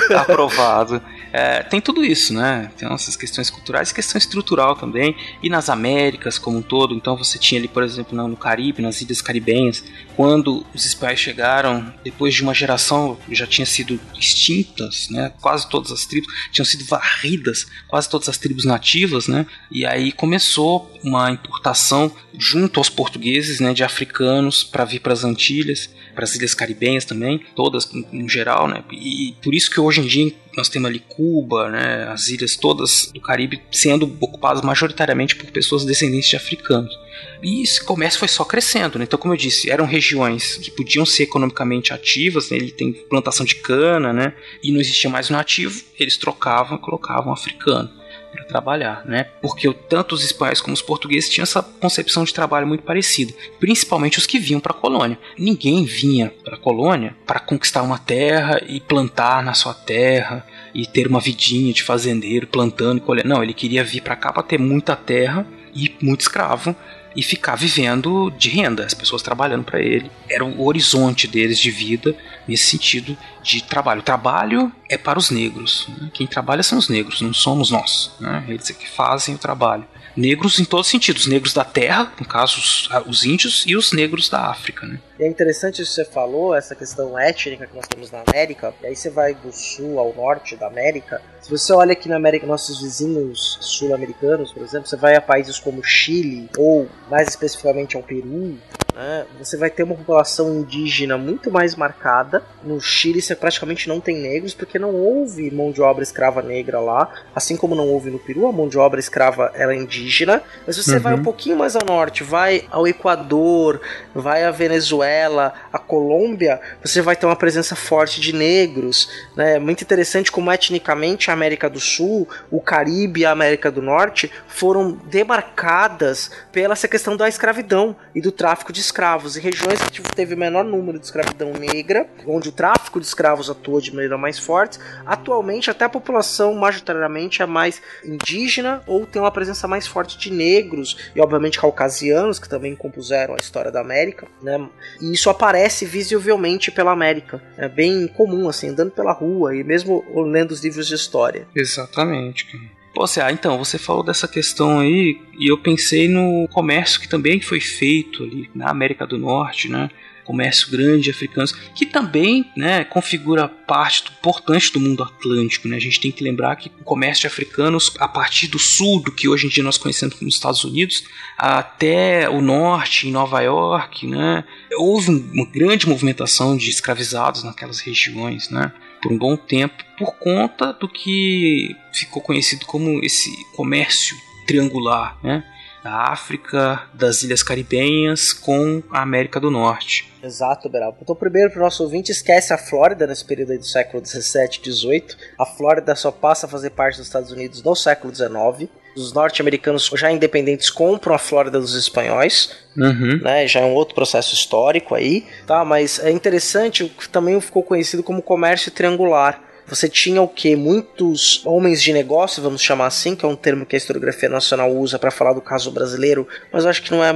tá aprovado. É, tem tudo isso, né? Tem essas questões culturais questão estrutural também. E nas Américas como um todo. Então você tinha ali, por exemplo, no Caribe, nas ilhas caribenhas, quando os espanhóis chegaram, depois de uma geração já tinha sido extintas, né? Quase todas as tribos tinham sido varridas, quase todas as tribos nativas, né? E aí começou uma importação junto aos portugueses, né, de africanos para vir para as Antilhas, para as ilhas caribenhas também, todas em geral, né? E por isso que hoje em dia nós temos ali Cuba, né, as ilhas todas do Caribe sendo ocupadas majoritariamente por pessoas descendentes de africanos. E esse comércio foi só crescendo, né? Então, como eu disse, eram regiões que podiam ser economicamente ativas, né? ele tem plantação de cana, né? E não existia mais o nativo, eles trocavam e colocavam africano para trabalhar, né? Porque tanto os espanhóis como os portugueses tinham essa concepção de trabalho muito parecida, principalmente os que vinham para a colônia. Ninguém vinha para a colônia para conquistar uma terra e plantar na sua terra e ter uma vidinha de fazendeiro plantando e colhendo. Não, ele queria vir para cá para ter muita terra e muito escravo e ficar vivendo de renda, as pessoas trabalhando para ele. Era o horizonte deles de vida nesse sentido de trabalho. Trabalho é para os negros. Né? Quem trabalha são os negros, não somos nós. Né? Eles é que fazem o trabalho. Negros em todos os sentidos, negros da terra, no caso os, os índios, e os negros da África. Né? E é interessante isso que você falou, essa questão étnica que nós temos na América, e aí você vai do sul ao norte da América. Se você olha aqui na América, nossos vizinhos sul-americanos, por exemplo, você vai a países como Chile, ou mais especificamente ao Peru, né, você vai ter uma população indígena muito mais marcada. No Chile você praticamente não tem negros, porque não houve mão de obra escrava negra lá, assim como não houve no Peru, a mão de obra escrava era indígena. Mas você Uhum. vai um pouquinho mais ao norte, vai ao Equador, vai à Venezuela, a Colômbia, você vai ter uma presença forte de negros. Né? Muito interessante como etnicamente a América do Sul, o Caribe e a América do Norte foram demarcadas pela essa questão da escravidão e do tráfico de escravos. Em regiões que teve o menor número de escravidão negra, onde o tráfico de escravos atuou de maneira mais forte, atualmente até a população majoritariamente é mais indígena ou tem uma presença mais forte de negros e obviamente caucasianos que também compuseram a história da América, né? E isso aparece visivelmente pela América. É bem comum assim, andando pela rua e mesmo lendo os livros de história. Exatamente, cara. Pô, Cê, ah, então, você falou dessa questão aí, e eu pensei no comércio que também foi feito ali na América do Norte, né? Comércio grande africano, que também né, configura parte importante do mundo atlântico. Né? A gente tem que lembrar que o comércio de africanos, a partir do sul, do que hoje em dia nós conhecemos como Estados Unidos, até o norte, em Nova York, né, houve uma grande movimentação de escravizados naquelas regiões. Né? Por um bom tempo por conta do que ficou conhecido como esse comércio triangular, né? da África, das ilhas caribenhas com a América do Norte. Exato, Beraldo. Então, primeiro, para o nosso ouvinte, esquece a Flórida nesse período aí do século 17 e 18. A Flórida só passa a fazer parte dos Estados Unidos no século 19 os norte-americanos já independentes compram a Flórida dos espanhóis, uhum. né? Já é um outro processo histórico aí, tá? Mas é interessante, também ficou conhecido como comércio triangular. Você tinha o que? Muitos homens de negócio, vamos chamar assim, que é um termo que a historiografia nacional usa para falar do caso brasileiro, mas eu acho que não é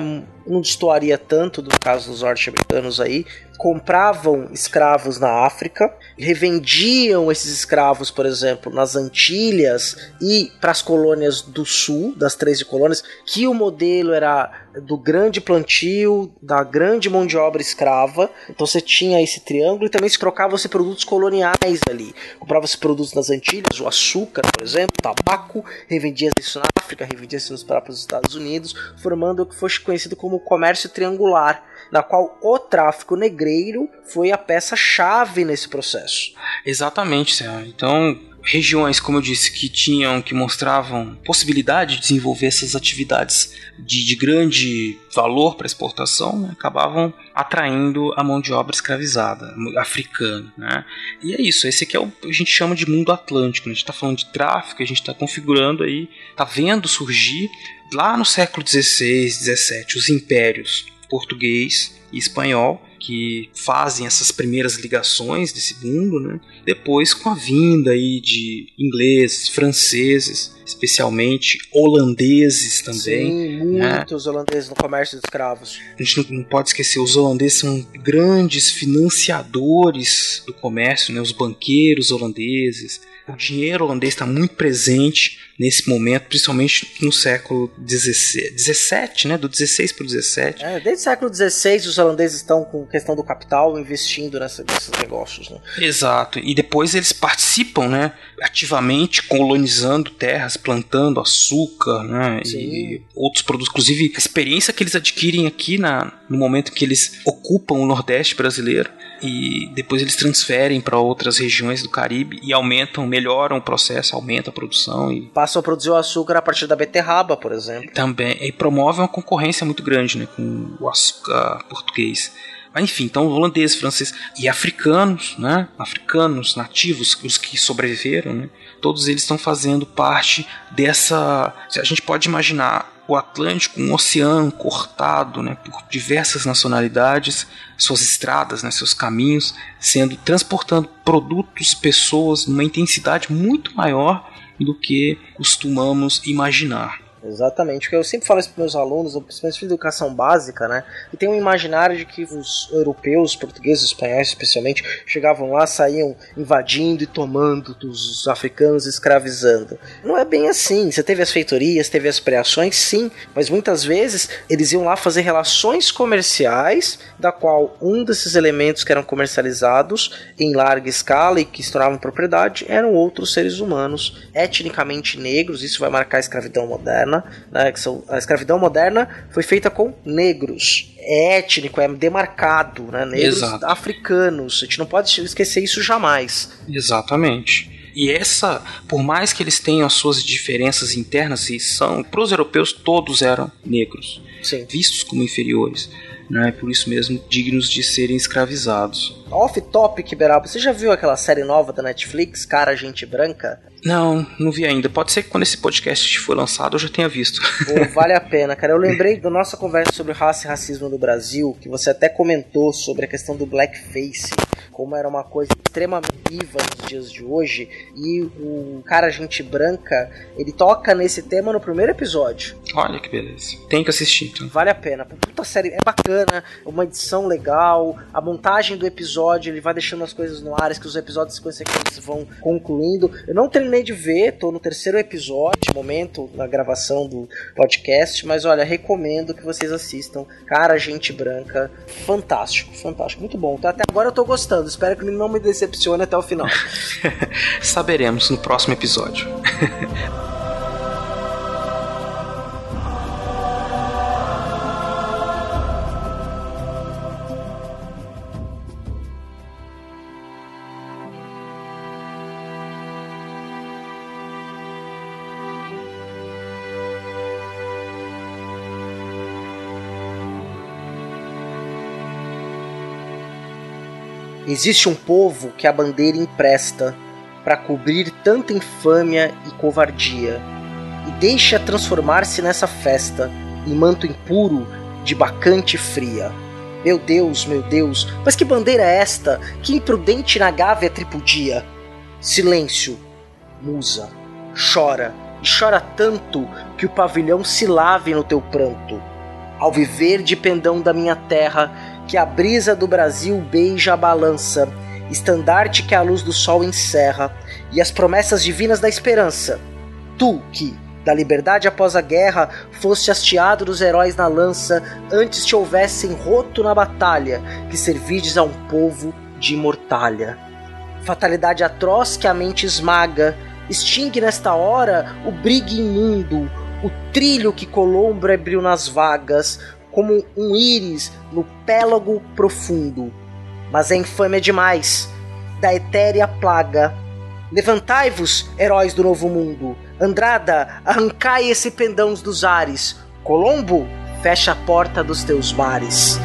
não destoaria tanto do caso dos norte-americanos aí, compravam escravos na África, revendiam esses escravos, por exemplo, nas Antilhas e para as colônias do sul, das 13 colônias, que o modelo era do grande plantio, da grande mão de obra escrava. Então você tinha esse triângulo e também se trocava-se produtos coloniais ali. Comprava-se produtos nas Antilhas, o açúcar, por exemplo, tabaco, revendia isso na África, revendia isso nos próprios Estados Unidos, formando o que foi conhecido como comércio triangular na qual o tráfico negreiro foi a peça-chave nesse processo. Exatamente. Então, regiões, como eu disse, que tinham, que mostravam possibilidade de desenvolver essas atividades de, de grande valor para exportação, né, acabavam atraindo a mão de obra escravizada, africana. Né? E é isso, esse aqui é o a gente chama de mundo atlântico. Né? A gente está falando de tráfico, a gente está configurando aí, está vendo surgir lá no século XVI, XVII, os impérios português e espanhol que fazem essas primeiras ligações desse mundo, né? Depois com a vinda aí de ingleses, franceses, especialmente holandeses também. Sim, né? muitos né? holandeses no comércio de escravos. A gente não, pode esquecer, os holandeses são grandes financiadores do comércio, né? Os banqueiros holandeses. O dinheiro holandês está muito presente nesse momento, principalmente no século XVII, né? Do 16 para o 17. É, desde o século XVI os holandeses estão com questão do capital investindo nessa, nesses negócios, né? Exato. E depois eles participam, né? Ativamente colonizando terras, plantando açúcar, né? Sim. E outros produtos. Inclusive, a experiência que eles adquirem aqui na, no momento que eles ocupam o Nordeste brasileiro e depois eles transferem para outras regiões do Caribe e aumentam, melhoram o processo, aumentam a produção e passam a produzir o açúcar a partir da beterraba, por exemplo. Também e promovem uma concorrência muito grande, né, com o açúcar português. Mas enfim, então holandeses, franceses e africanos, né, africanos nativos, os que sobreviveram, né, todos eles estão fazendo parte dessa. A gente pode imaginar o Atlântico, um oceano cortado né, por diversas nacionalidades, suas estradas, né, seus caminhos, sendo transportando produtos, pessoas numa intensidade muito maior do que costumamos imaginar. Exatamente, porque eu sempre falo isso para meus alunos, principalmente de educação básica, né? E tem um imaginário de que os europeus, portugueses, espanhóis especialmente, chegavam lá, saíam invadindo e tomando dos africanos, escravizando. Não é bem assim. Você teve as feitorias, teve as preações, sim, mas muitas vezes eles iam lá fazer relações comerciais, da qual um desses elementos que eram comercializados em larga escala e que se tornavam propriedade eram outros seres humanos, etnicamente negros. Isso vai marcar a escravidão moderna moderna, né, que são, a escravidão moderna foi feita com negros. É étnico, é demarcado, né, negros Exato. africanos. A gente não pode esquecer isso jamais. Exatamente. E essa, por mais que eles tenham as suas diferenças internas, e são, para os europeus todos eram negros, Sim. vistos como inferiores né? Por isso mesmo dignos de serem escravizados. Off topic, Beraba, você já viu aquela série nova da Netflix, Cara Gente Branca? Não, não vi ainda. Pode ser que quando esse podcast for lançado eu já tenha visto. Pô, <laughs> vale a pena, cara. Eu lembrei da nossa conversa sobre raça e racismo no Brasil, que você até comentou sobre a questão do blackface, como era uma coisa extremamente viva nos dias de hoje. E o cara Gente Branca, ele toca nesse tema no primeiro episódio. Olha que beleza. Tem que assistir, então. Vale a pena. Puta série, é bacana, uma edição legal, a montagem do episódio, ele vai deixando as coisas no ar, que os episódios consequentes vão concluindo. Eu não terminei de ver, tô no terceiro episódio, momento, na gravação do podcast, mas olha, recomendo que vocês assistam. Cara, Gente Branca, fantástico, fantástico, muito bom. Até agora eu tô gostando, espero que não me decepcione até o final. <laughs> Saberemos no próximo episódio. <laughs> Existe um povo que a bandeira empresta para cobrir tanta infâmia e covardia, e deixa transformar-se nessa festa em manto impuro de bacante fria. Meu Deus, meu Deus, mas que bandeira é esta? Que imprudente na gávea tripudia! Silêncio, musa, chora, e chora tanto que o pavilhão se lave no teu pranto. Ao viver de pendão da minha terra, que a brisa do Brasil beija a balança, estandarte que a luz do sol encerra, e as promessas divinas da esperança. Tu que, da liberdade após a guerra, foste hasteado dos heróis na lança, antes te houvessem roto na batalha, que servides a um povo de imortalha. Fatalidade atroz que a mente esmaga, extingue nesta hora o brigue imundo, o trilho que colombra abriu nas vagas, como um íris no pélago profundo. Mas é infâmia demais, da etérea plaga. Levantai-vos, heróis do novo mundo. Andrada, arrancai esse pendão dos ares. Colombo, fecha a porta dos teus mares.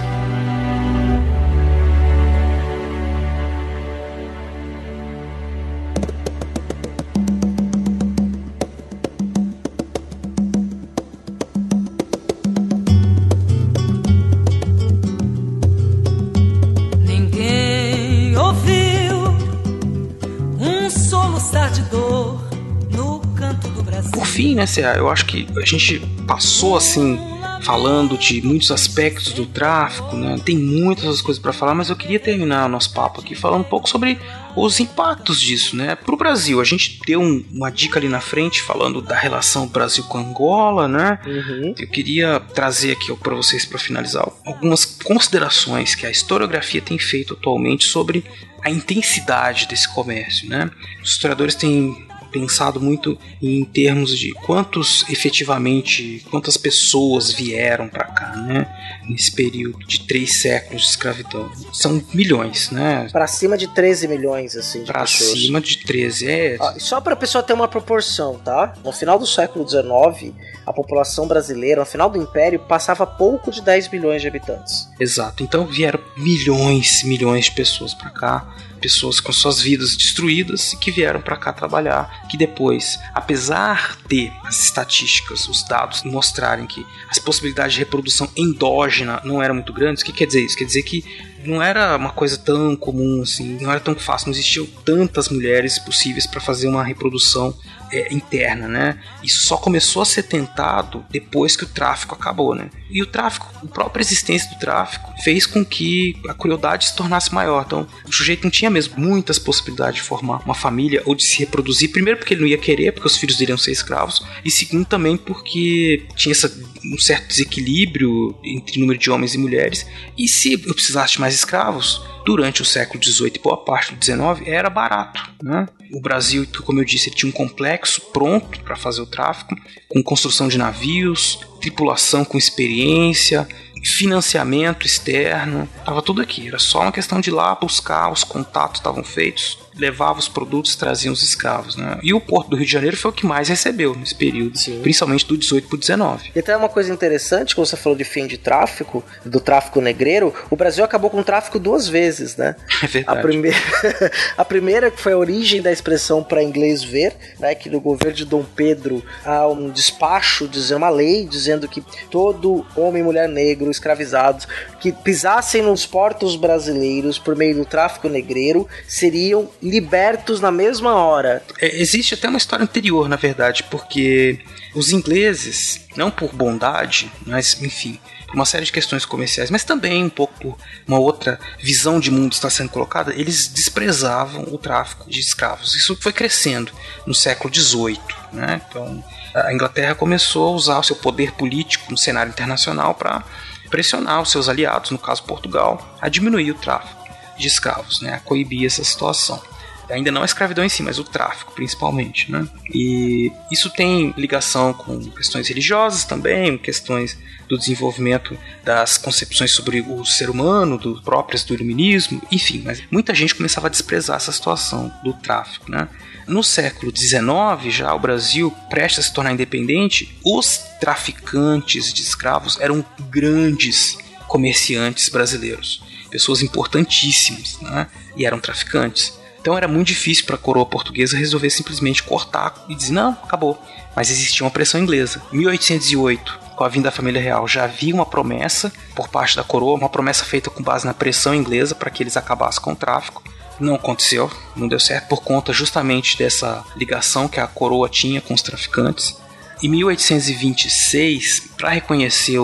Né, Cé, eu acho que a gente passou assim falando de muitos aspectos do tráfico, né? Tem muitas coisas para falar, mas eu queria terminar o nosso papo aqui falando um pouco sobre os impactos disso, né? Pro Brasil, a gente deu um, uma dica ali na frente falando da relação Brasil com Angola, né? Uhum. Eu queria trazer aqui para vocês para finalizar algumas considerações que a historiografia tem feito atualmente sobre a intensidade desse comércio, né? Os historiadores têm pensado muito em termos de quantos efetivamente, quantas pessoas vieram para cá, né? Nesse período de três séculos de escravidão. São milhões, né? Para cima de 13 milhões, assim, de Para pessoas. cima de 13, é. Ah, Só para a pessoa ter uma proporção, tá? No final do século XIX, a população brasileira, no final do Império, passava pouco de 10 milhões de habitantes. Exato. Então vieram milhões, milhões de pessoas para cá, pessoas com suas vidas destruídas e que vieram para cá trabalhar, que depois, apesar de as estatísticas, os dados mostrarem que as possibilidades de reprodução endógena não eram muito grandes, o que quer dizer isso? Quer dizer que não era uma coisa tão comum assim, não era tão fácil, não existiam tantas mulheres possíveis para fazer uma reprodução é, interna, né? Isso só começou a ser tentado depois que o tráfico acabou, né? E o tráfico, a própria existência do tráfico fez com que a crueldade se tornasse maior. Então, o sujeito não tinha mesmo muitas possibilidades de formar uma família ou de se reproduzir. Primeiro, porque ele não ia querer, porque os filhos dele iam ser escravos. E segundo, também porque tinha essa, um certo desequilíbrio entre número de homens e mulheres. E se eu precisasse de mais escravos, durante o século XVIII e boa parte do XIX, era barato. Né? O Brasil, como eu disse, tinha um complexo pronto para fazer o tráfico, com construção de navios, tripulação com experiência, financiamento externo, estava tudo aqui. Era só uma questão de ir lá buscar, os contatos estavam feitos, levava os produtos, trazia os escravos. Né? E o Porto do Rio de Janeiro foi o que mais recebeu nesse período, Sim. principalmente do 18 para o 19. E até uma coisa interessante, quando você falou de fim de tráfico, do tráfico negreiro, o Brasil acabou com o tráfico duas vezes, né? <laughs> É A verdade. primeira, <laughs> a primeira que foi a origem da expressão para inglês ver, né, que no governo de Dom Pedro há um despacho, dizer uma lei dizendo que todo homem e mulher negro escravizados que pisassem nos portos brasileiros por meio do tráfico negreiro seriam libertos na mesma hora. É, existe até uma história anterior, na verdade, porque os ingleses, não por bondade, mas enfim, por uma série de questões comerciais, mas também um pouco por uma outra visão de mundo está sendo colocada, eles desprezavam o tráfico de escravos. Isso foi crescendo no século XVIII, né? Então a Inglaterra começou a usar o seu poder político no cenário internacional para pressionar os seus aliados, no caso Portugal, a diminuir o tráfico de escravos, né? A coibir essa situação ainda não a escravidão em si, mas o tráfico principalmente, né? E isso tem ligação com questões religiosas também, questões do desenvolvimento das concepções sobre o ser humano, do próprias do iluminismo, enfim, mas muita gente começava a desprezar essa situação do tráfico, né? No século XIX, já o Brasil, prestes a se tornar independente, os traficantes de escravos eram grandes comerciantes brasileiros. pessoas importantíssimas, né? E eram traficantes. Então era muito difícil para a coroa portuguesa resolver simplesmente cortar e dizer: não, acabou. Mas existia uma pressão inglesa. 1808, com a vinda da família real, já havia uma promessa por parte da coroa, uma promessa feita com base na pressão inglesa para que eles acabassem com o tráfico. Não aconteceu, não deu certo por conta justamente dessa ligação que a coroa tinha com os traficantes. Em 1826, para reconhecer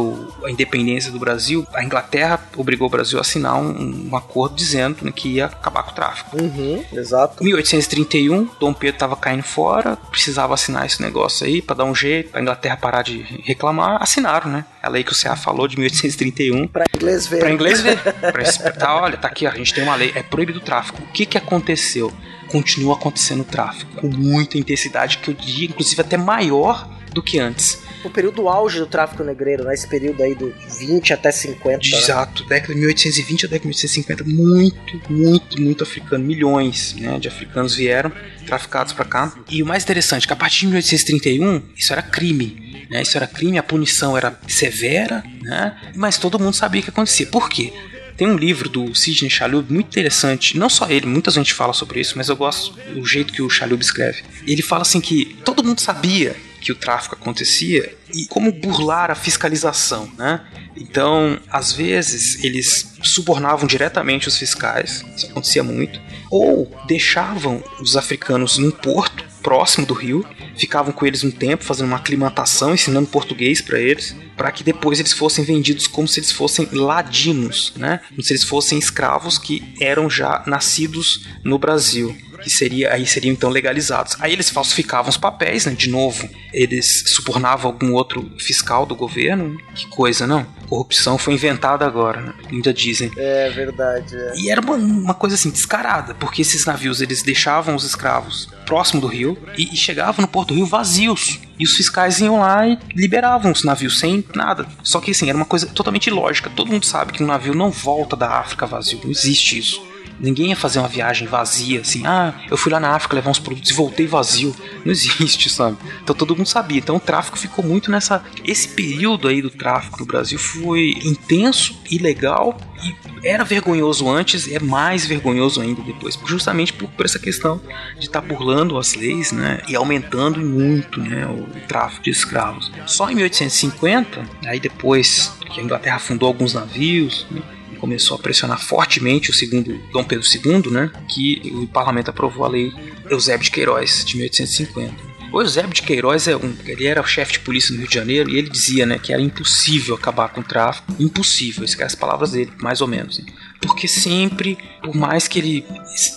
a independência do Brasil, a Inglaterra obrigou o Brasil a assinar um, um acordo dizendo né, que ia acabar com o tráfico. Uhum, exato. Em 1831, Dom Pedro estava caindo fora, precisava assinar esse negócio aí para dar um jeito, a Inglaterra parar de reclamar. Assinaram, né? A lei que o CA falou de 1831. Para inglês ver. Para inglês ver. Pra tá, olha, tá aqui, a gente tem uma lei, é proibido o tráfico. O que, que aconteceu? Continua acontecendo o tráfico com muita intensidade, que eu diria, inclusive, até maior do que antes. O período auge do tráfico negreiro, né? Esse período aí do 20 até 50. Exato, né? década de 1820 a década de 1850, muito, muito, muito africano, milhões né, de africanos vieram traficados para cá. E o mais interessante é que a partir de 1831 isso era crime. Né, isso era crime, a punição era severa, né, mas todo mundo sabia o que acontecia. Por quê? Tem um livro do Sidney Chalub muito interessante, não só ele, muita gente fala sobre isso, mas eu gosto do jeito que o Chalub escreve. Ele fala assim que todo mundo sabia que o tráfico acontecia e como burlar a fiscalização, né? Então, às vezes, eles subornavam diretamente os fiscais, isso acontecia muito, ou deixavam os africanos num porto próximo do rio, ficavam com eles um tempo, fazendo uma aclimatação, ensinando português para eles, para que depois eles fossem vendidos como se eles fossem ladinos, né? Como se eles fossem escravos que eram já nascidos no Brasil que seria aí seriam então legalizados. Aí eles falsificavam os papéis, né? De novo, eles subornavam algum outro fiscal do governo. Que coisa, não? Corrupção foi inventada agora, né? Ainda dizem. É verdade. É. E era uma, uma, coisa assim descarada, porque esses navios eles deixavam os escravos próximo do rio e, e chegavam no Porto do Rio vazios. E os fiscais iam lá e liberavam os navios sem nada. Só que assim, era uma coisa totalmente ilógica. Todo mundo sabe que um navio não volta da África vazio. Não existe isso. Ninguém ia fazer uma viagem vazia, assim, ah, eu fui lá na África levar uns produtos e voltei vazio. Não existe, <laughs> sabe? Então todo mundo sabia. Então o tráfico ficou muito nessa. Esse período aí do tráfico no Brasil foi intenso, ilegal e era vergonhoso antes, é mais vergonhoso ainda depois, justamente por, por essa questão de estar tá burlando as leis, né, e aumentando muito, né, o tráfico de escravos. Só em 1850, aí depois que a Inglaterra fundou alguns navios, né, começou a pressionar fortemente o segundo Dom Pedro II, né, que o parlamento aprovou a lei Eusébio de Queiroz de 1850. O Eusébio de Queiroz é um, ele era o chefe de polícia no Rio de Janeiro e ele dizia, né, que era impossível acabar com o tráfico, impossível, essas as palavras dele, mais ou menos. Né? Porque sempre, por mais que ele,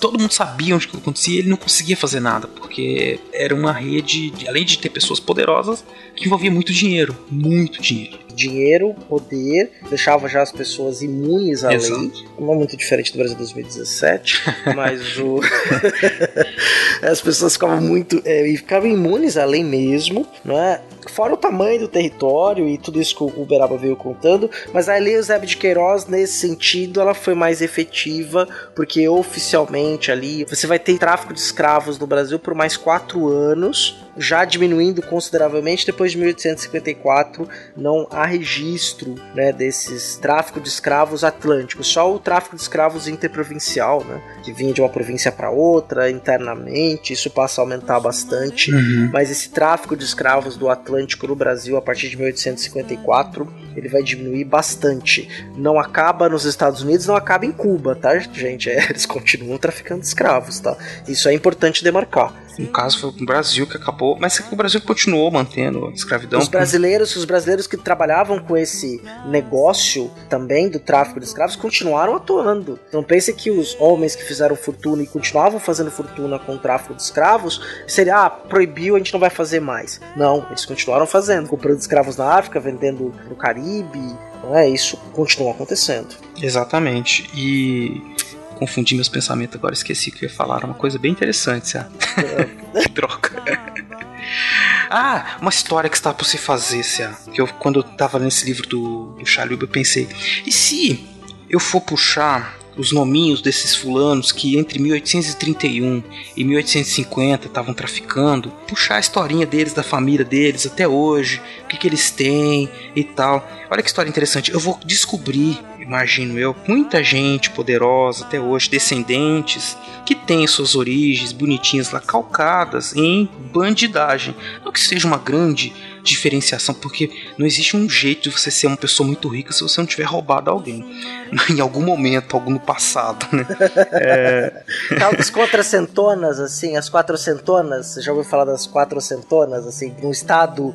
todo mundo sabia onde que acontecia, ele não conseguia fazer nada, porque era uma rede, além de ter pessoas poderosas, que envolvia muito dinheiro, muito dinheiro dinheiro, poder, deixava já as pessoas imunes à Exato. lei. Não muito diferente do Brasil 2017, <laughs> mas o <laughs> as pessoas ficavam muito é, ficavam imunes à lei mesmo, não é? Fora o tamanho do território e tudo isso que o Uberaba veio contando, mas a lei Eusébio de Queiroz nesse sentido ela foi mais efetiva porque oficialmente ali você vai ter tráfico de escravos no Brasil por mais quatro anos já diminuindo consideravelmente depois de 1854 não há registro né, desses tráfico de escravos atlânticos só o tráfico de escravos interprovincial né, que vinha de uma província para outra internamente isso passa a aumentar bastante uhum. mas esse tráfico de escravos do Atlântico no Brasil a partir de 1854 ele vai diminuir bastante não acaba nos Estados Unidos não acaba em Cuba tá gente é, <laughs> eles continuam traficando escravos tá isso é importante demarcar no caso foi o Brasil que acabou, mas o Brasil continuou mantendo a escravidão. Os brasileiros, os brasileiros que trabalhavam com esse negócio também do tráfico de escravos continuaram atuando. Não pense que os homens que fizeram fortuna e continuavam fazendo fortuna com o tráfico de escravos seria ah, proibiu, a gente não vai fazer mais. Não, eles continuaram fazendo, comprando escravos na África, vendendo no Caribe, não é? Isso continua acontecendo. Exatamente. E confundi meus pensamentos agora, esqueci que eu ia falar. Uma coisa bem interessante, sabe? <laughs> que troca. ah, uma história que está por se fazer, Cia. Que eu, quando eu tava nesse livro do, do Chalub, eu pensei, e se eu for puxar os nominhos desses fulanos que entre 1831 e 1850 estavam traficando, puxar a historinha deles, da família deles até hoje, o que, que eles têm e tal. Olha que história interessante. Eu vou descobrir imagino eu, muita gente poderosa até hoje, descendentes, que tem suas origens bonitinhas lá calcadas em bandidagem. Não que seja uma grande diferenciação, porque não existe um jeito de você ser uma pessoa muito rica se você não tiver roubado alguém. <laughs> Em algum momento, algum no passado, né? <laughs> É... Tal das quatrocentonas, assim, as quatrocentonas, você já ouviu falar das quatrocentonas, assim, no estado,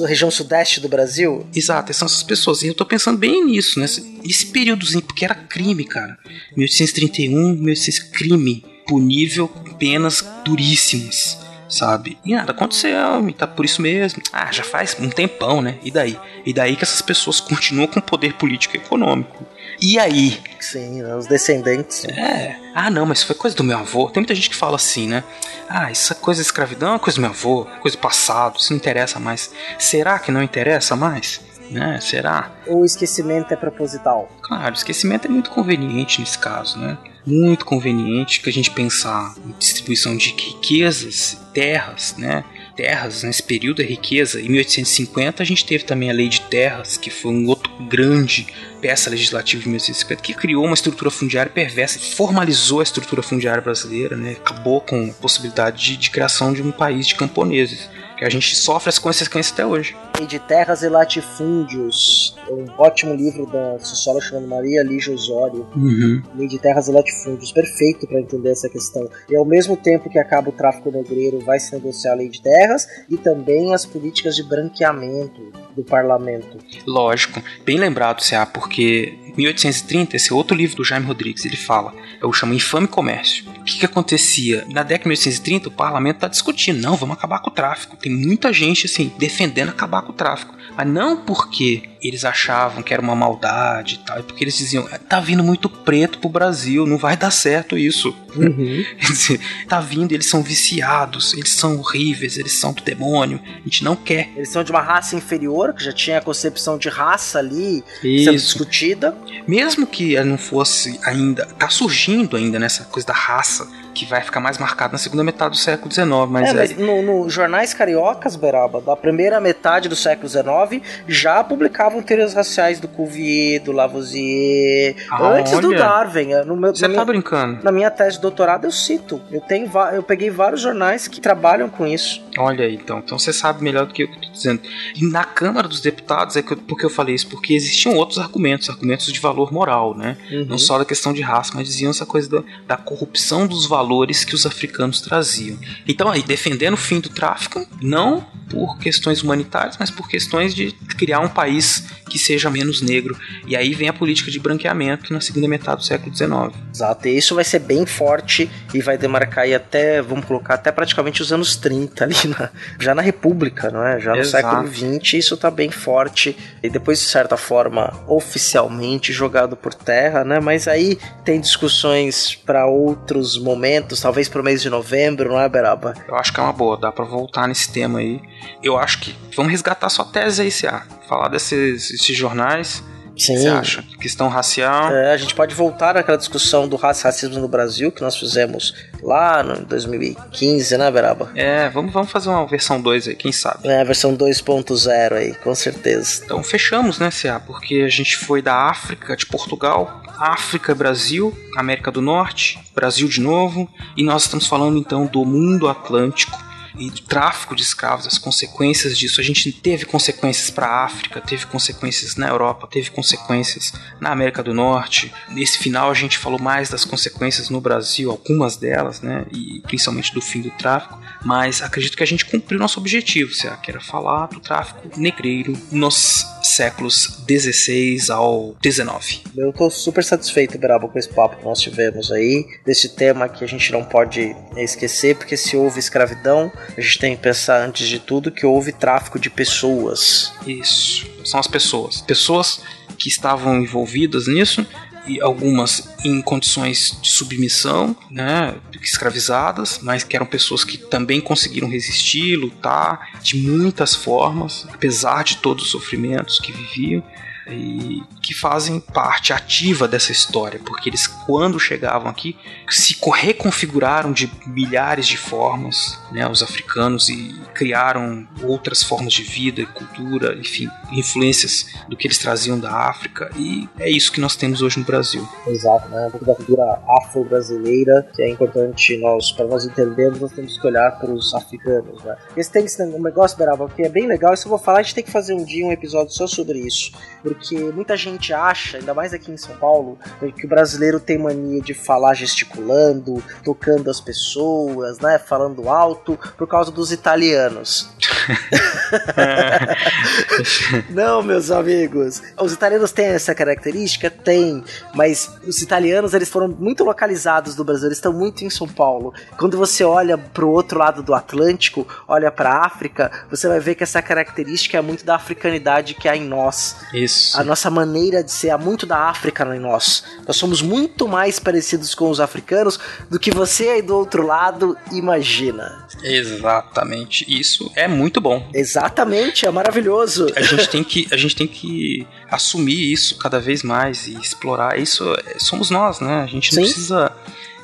na região sudeste do Brasil? Exato, são essas pessoas. E eu tô pensando bem nisso, né? Esse períodozinho, porque era crime, cara. 1831, 1800, crime punível penas duríssimas sabe? E nada aconteceu, e tá por isso mesmo. Ah, já faz um tempão, né? E daí? E daí que essas pessoas continuam com poder político e econômico. E aí? Sim, né? os descendentes. É. Ah, não, mas foi coisa do meu avô. Tem muita gente que fala assim, né? Ah, essa coisa de escravidão é coisa do meu avô, coisa do passado, isso não interessa mais. Será que não interessa mais? Né? Será? Ou o esquecimento é proposital? Claro, o esquecimento é muito conveniente nesse caso, né? Muito conveniente que a gente pensar em distribuição de riquezas, terras, né? Terras nesse período é riqueza. Em 1850 a gente teve também a Lei de Terras, que foi um outro grande peça legislativa de 1850 que criou uma estrutura fundiária perversa, formalizou a estrutura fundiária brasileira, né? Acabou com a possibilidade de, de criação de um país de camponeses que a gente sofre as consequências até hoje. De Terras e Latifúndios, um ótimo livro da socióloga chamada Maria Lígia Osório. Uhum. Lei de Terras e Latifúndios, perfeito para entender essa questão. E ao mesmo tempo que acaba o tráfico negreiro, vai se negociar a Lei de Terras e também as políticas de branqueamento do parlamento. Lógico, bem lembrado, C.A., porque 1830, esse outro livro do Jaime Rodrigues, ele fala, eu chamo Infame Comércio. O que, que acontecia? Na década de 1830, o parlamento está discutindo, não, vamos acabar com o tráfico. Tem muita gente, assim, defendendo acabar com o tráfico. Mas não porque eles achavam que era uma maldade e tal, é porque eles diziam, tá vindo muito preto pro Brasil, não vai dar certo isso. Uhum. <laughs> Dizer, tá vindo, eles são viciados, eles são horríveis, eles são do demônio, a gente não quer. Eles são de uma raça inferior, que já tinha a concepção de raça ali isso. sendo discutida. Mesmo que não fosse ainda, tá surgindo ainda nessa coisa da raça, que vai ficar mais marcado na segunda metade do século XIX. Mas, é, mas aí... no, no, jornais cariocas, Beraba, da primeira metade do século XIX, já publicavam teorias raciais do Cuvier, do Lavoisier, ah, antes olha. do Darwin. No meu, Você tá minha, brincando? Na minha tese de doutorado eu cito. Eu, tenho, eu peguei vários jornais que trabalham com isso. Olha aí, então. Então você sabe melhor do que eu tô dizendo. E na Câmara dos Deputados, é que eu, porque eu falei isso? Porque existiam outros argumentos, argumentos de valor moral, né? Uhum. Não só da questão de raça, mas diziam essa coisa da, da corrupção dos valores que os africanos traziam. Então aí, defendendo o fim do tráfico, não por questões humanitárias, mas por questões de criar um país que seja menos negro. E aí vem a política de branqueamento na segunda metade do século XIX. Exato, e isso vai ser bem forte e vai demarcar aí até, vamos colocar, até praticamente os anos 30 ali, <laughs> na, já na República, não é? Já no Exato. século 20 isso tá bem forte e depois, de certa forma, oficialmente jogado por terra, né? Mas aí tem discussões para outros momentos, talvez pro mês de novembro, não é, Beraba? Eu acho que é uma boa, dá para voltar nesse tema aí. Eu acho que vamos resgatar sua tese aí, CA. Falar desses, desses jornais. Sim. Você acha? Questão racial. É, a gente pode voltar naquela discussão do racismo no Brasil que nós fizemos lá no 2015, né, Beraba? É, vamos, vamos fazer uma versão 2 aí, quem sabe? É, versão 2.0 aí, com certeza. Então fechamos, né, CA? Porque a gente foi da África, de Portugal, África, Brasil, América do Norte, Brasil de novo, e nós estamos falando então do mundo atlântico e do tráfico de escravos, as consequências disso. A gente teve consequências para a África, teve consequências na Europa, teve consequências na América do Norte. Nesse final a gente falou mais das consequências no Brasil, algumas delas, né, e principalmente do fim do tráfico. Mas acredito que a gente cumpriu nosso objetivo, será que era falar do tráfico negreiro nos séculos 16 ao 19. Eu tô super satisfeito, Beraba, com esse papo que nós tivemos aí, desse tema que a gente não pode esquecer, porque se houve escravidão, a gente tem que pensar antes de tudo que houve tráfico de pessoas. Isso, são as pessoas. Pessoas que estavam envolvidas nisso e algumas em condições de submissão, né, escravizadas, mas que eram pessoas que também conseguiram resistir, lutar de muitas formas, apesar de todos os sofrimentos que viviam. E que fazem parte ativa dessa história, porque eles, quando chegavam aqui, se reconfiguraram de milhares de formas, né, os africanos, e criaram outras formas de vida, cultura, enfim, influências do que eles traziam da África, e é isso que nós temos hoje no Brasil. Exato, né? Um pouco da cultura afro-brasileira, que é importante nós, para nós entendermos, nós temos que olhar para os africanos, né? Esse tem esse negócio, Beraba, que é bem legal, isso eu vou falar, a gente tem que fazer um dia um episódio só sobre isso, porque muita gente acha, ainda mais aqui em São Paulo, que o brasileiro tem mania de falar gesticulando, tocando as pessoas, né, falando alto, por causa dos italianos. <laughs> Não, meus amigos. Os italianos têm essa característica? Tem. Mas os italianos, eles foram muito localizados do Brasil. Eles estão muito em São Paulo. Quando você olha pro outro lado do Atlântico, olha pra África, você vai ver que essa característica é muito da africanidade que há em nós. Isso. A nossa maneira de ser há muito da África em nós. Nós somos muito mais parecidos com os africanos do que você aí do outro lado imagina. Exatamente. Isso é muito bom. Exatamente, é maravilhoso. A gente tem que, a gente tem que assumir isso cada vez mais e explorar. Isso é- somos nós, né? A gente não Sim. precisa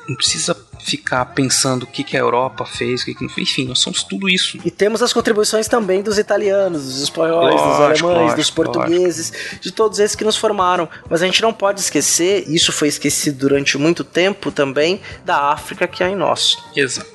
não precisa ficar pensando o que, que a Europa fez, o que, que não fez. Enfim, nós somos tudo isso. E temos as contribuições também dos italianos, dos espanhóis, dos Lógico, alemães, lógico, dos portugueses, de todos esses que nos formaram. Mas a gente não pode esquecer, isso foi esquecido durante muito tempo também, da África que há em nós. Exato.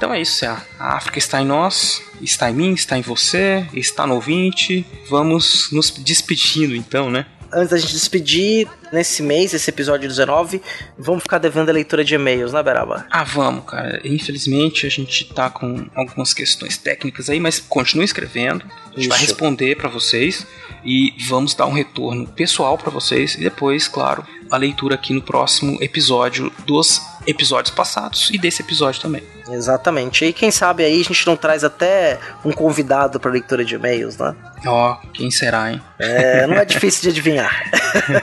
Então é isso, Cé. A África está em nós, está em mim, está em você, está no ouvinte. Vamos nos despedindo então, né? Antes da gente despedir, nesse mês, esse episódio 19, vamos ficar devendo a leitura de e-mails, né, Beraba? Ah, vamos, cara. Infelizmente a gente tá com algumas questões técnicas aí, mas continue escrevendo. A gente vai Isso. responder pra vocês e vamos dar um retorno pessoal pra vocês e depois, claro, a leitura aqui no próximo episódio dos episódios passados e desse episódio também. Exatamente. E quem sabe aí a gente não traz até um convidado para leitura de e-mails, né? Ó, quem será, hein? É, não é difícil de adivinhar.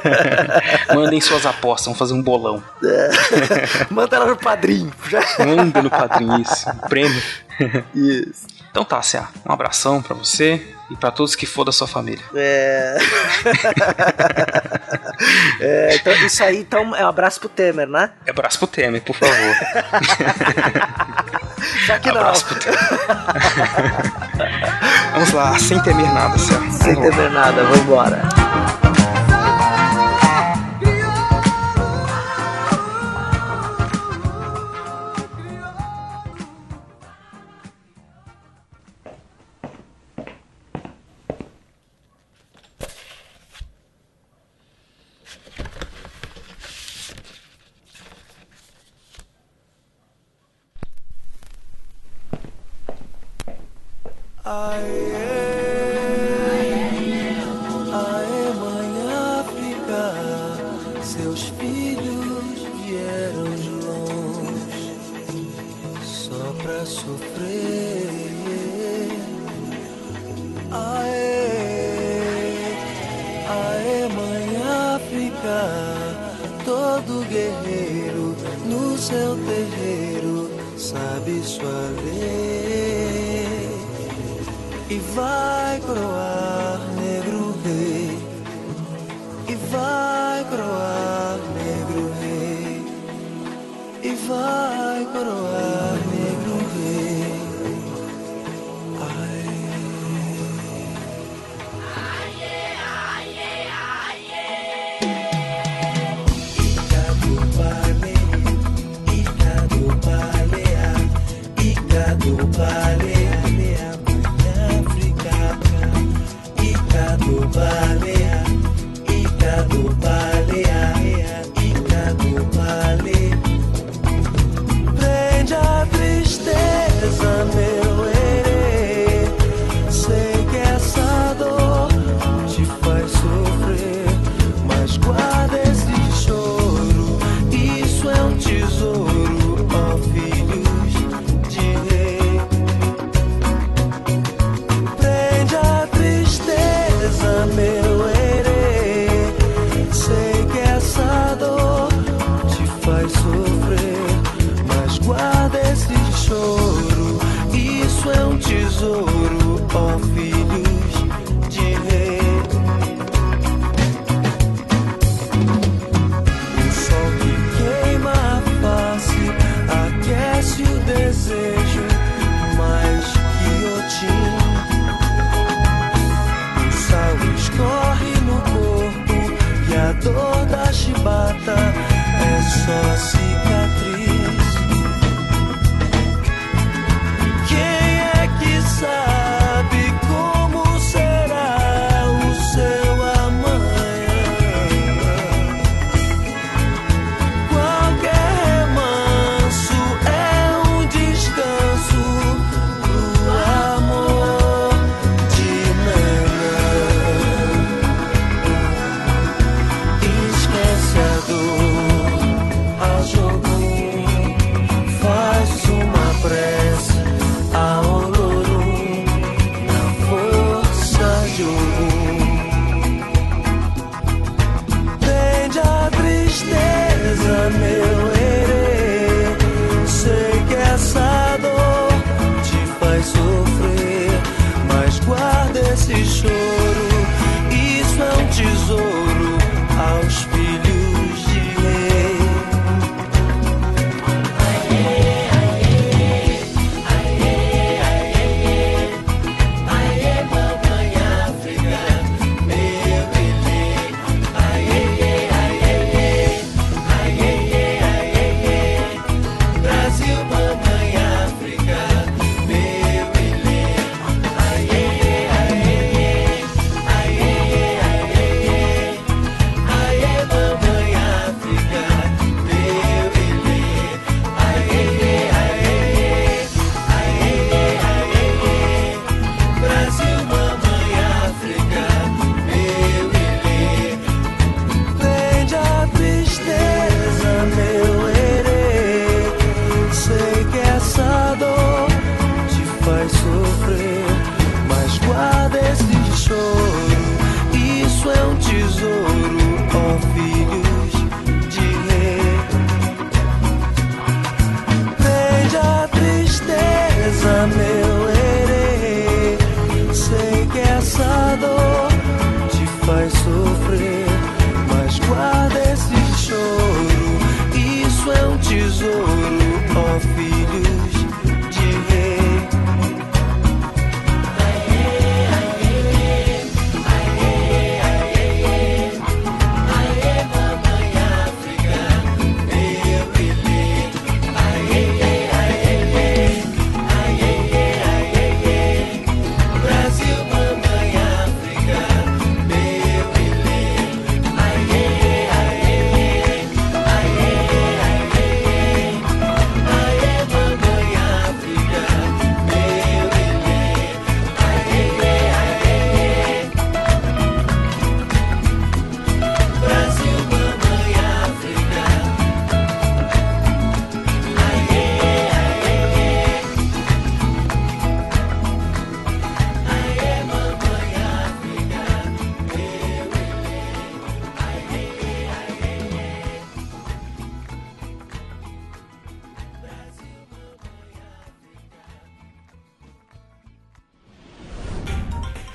<laughs> <laughs> Mandem suas apostas, vamos fazer um bolão. <laughs> Manda lá no padrinho. Já... <laughs> Manda no padrinho isso, um prêmio. Isso. Então tá, Cia, um abração pra você e pra todos que for da sua família. É... é, então, isso aí então, é um abraço pro Temer, né? É abraço pro Temer, por favor. Só que não. Abraço pro Temer. Vamos lá, sem temer nada, Cia. Sem temer nada, vambora.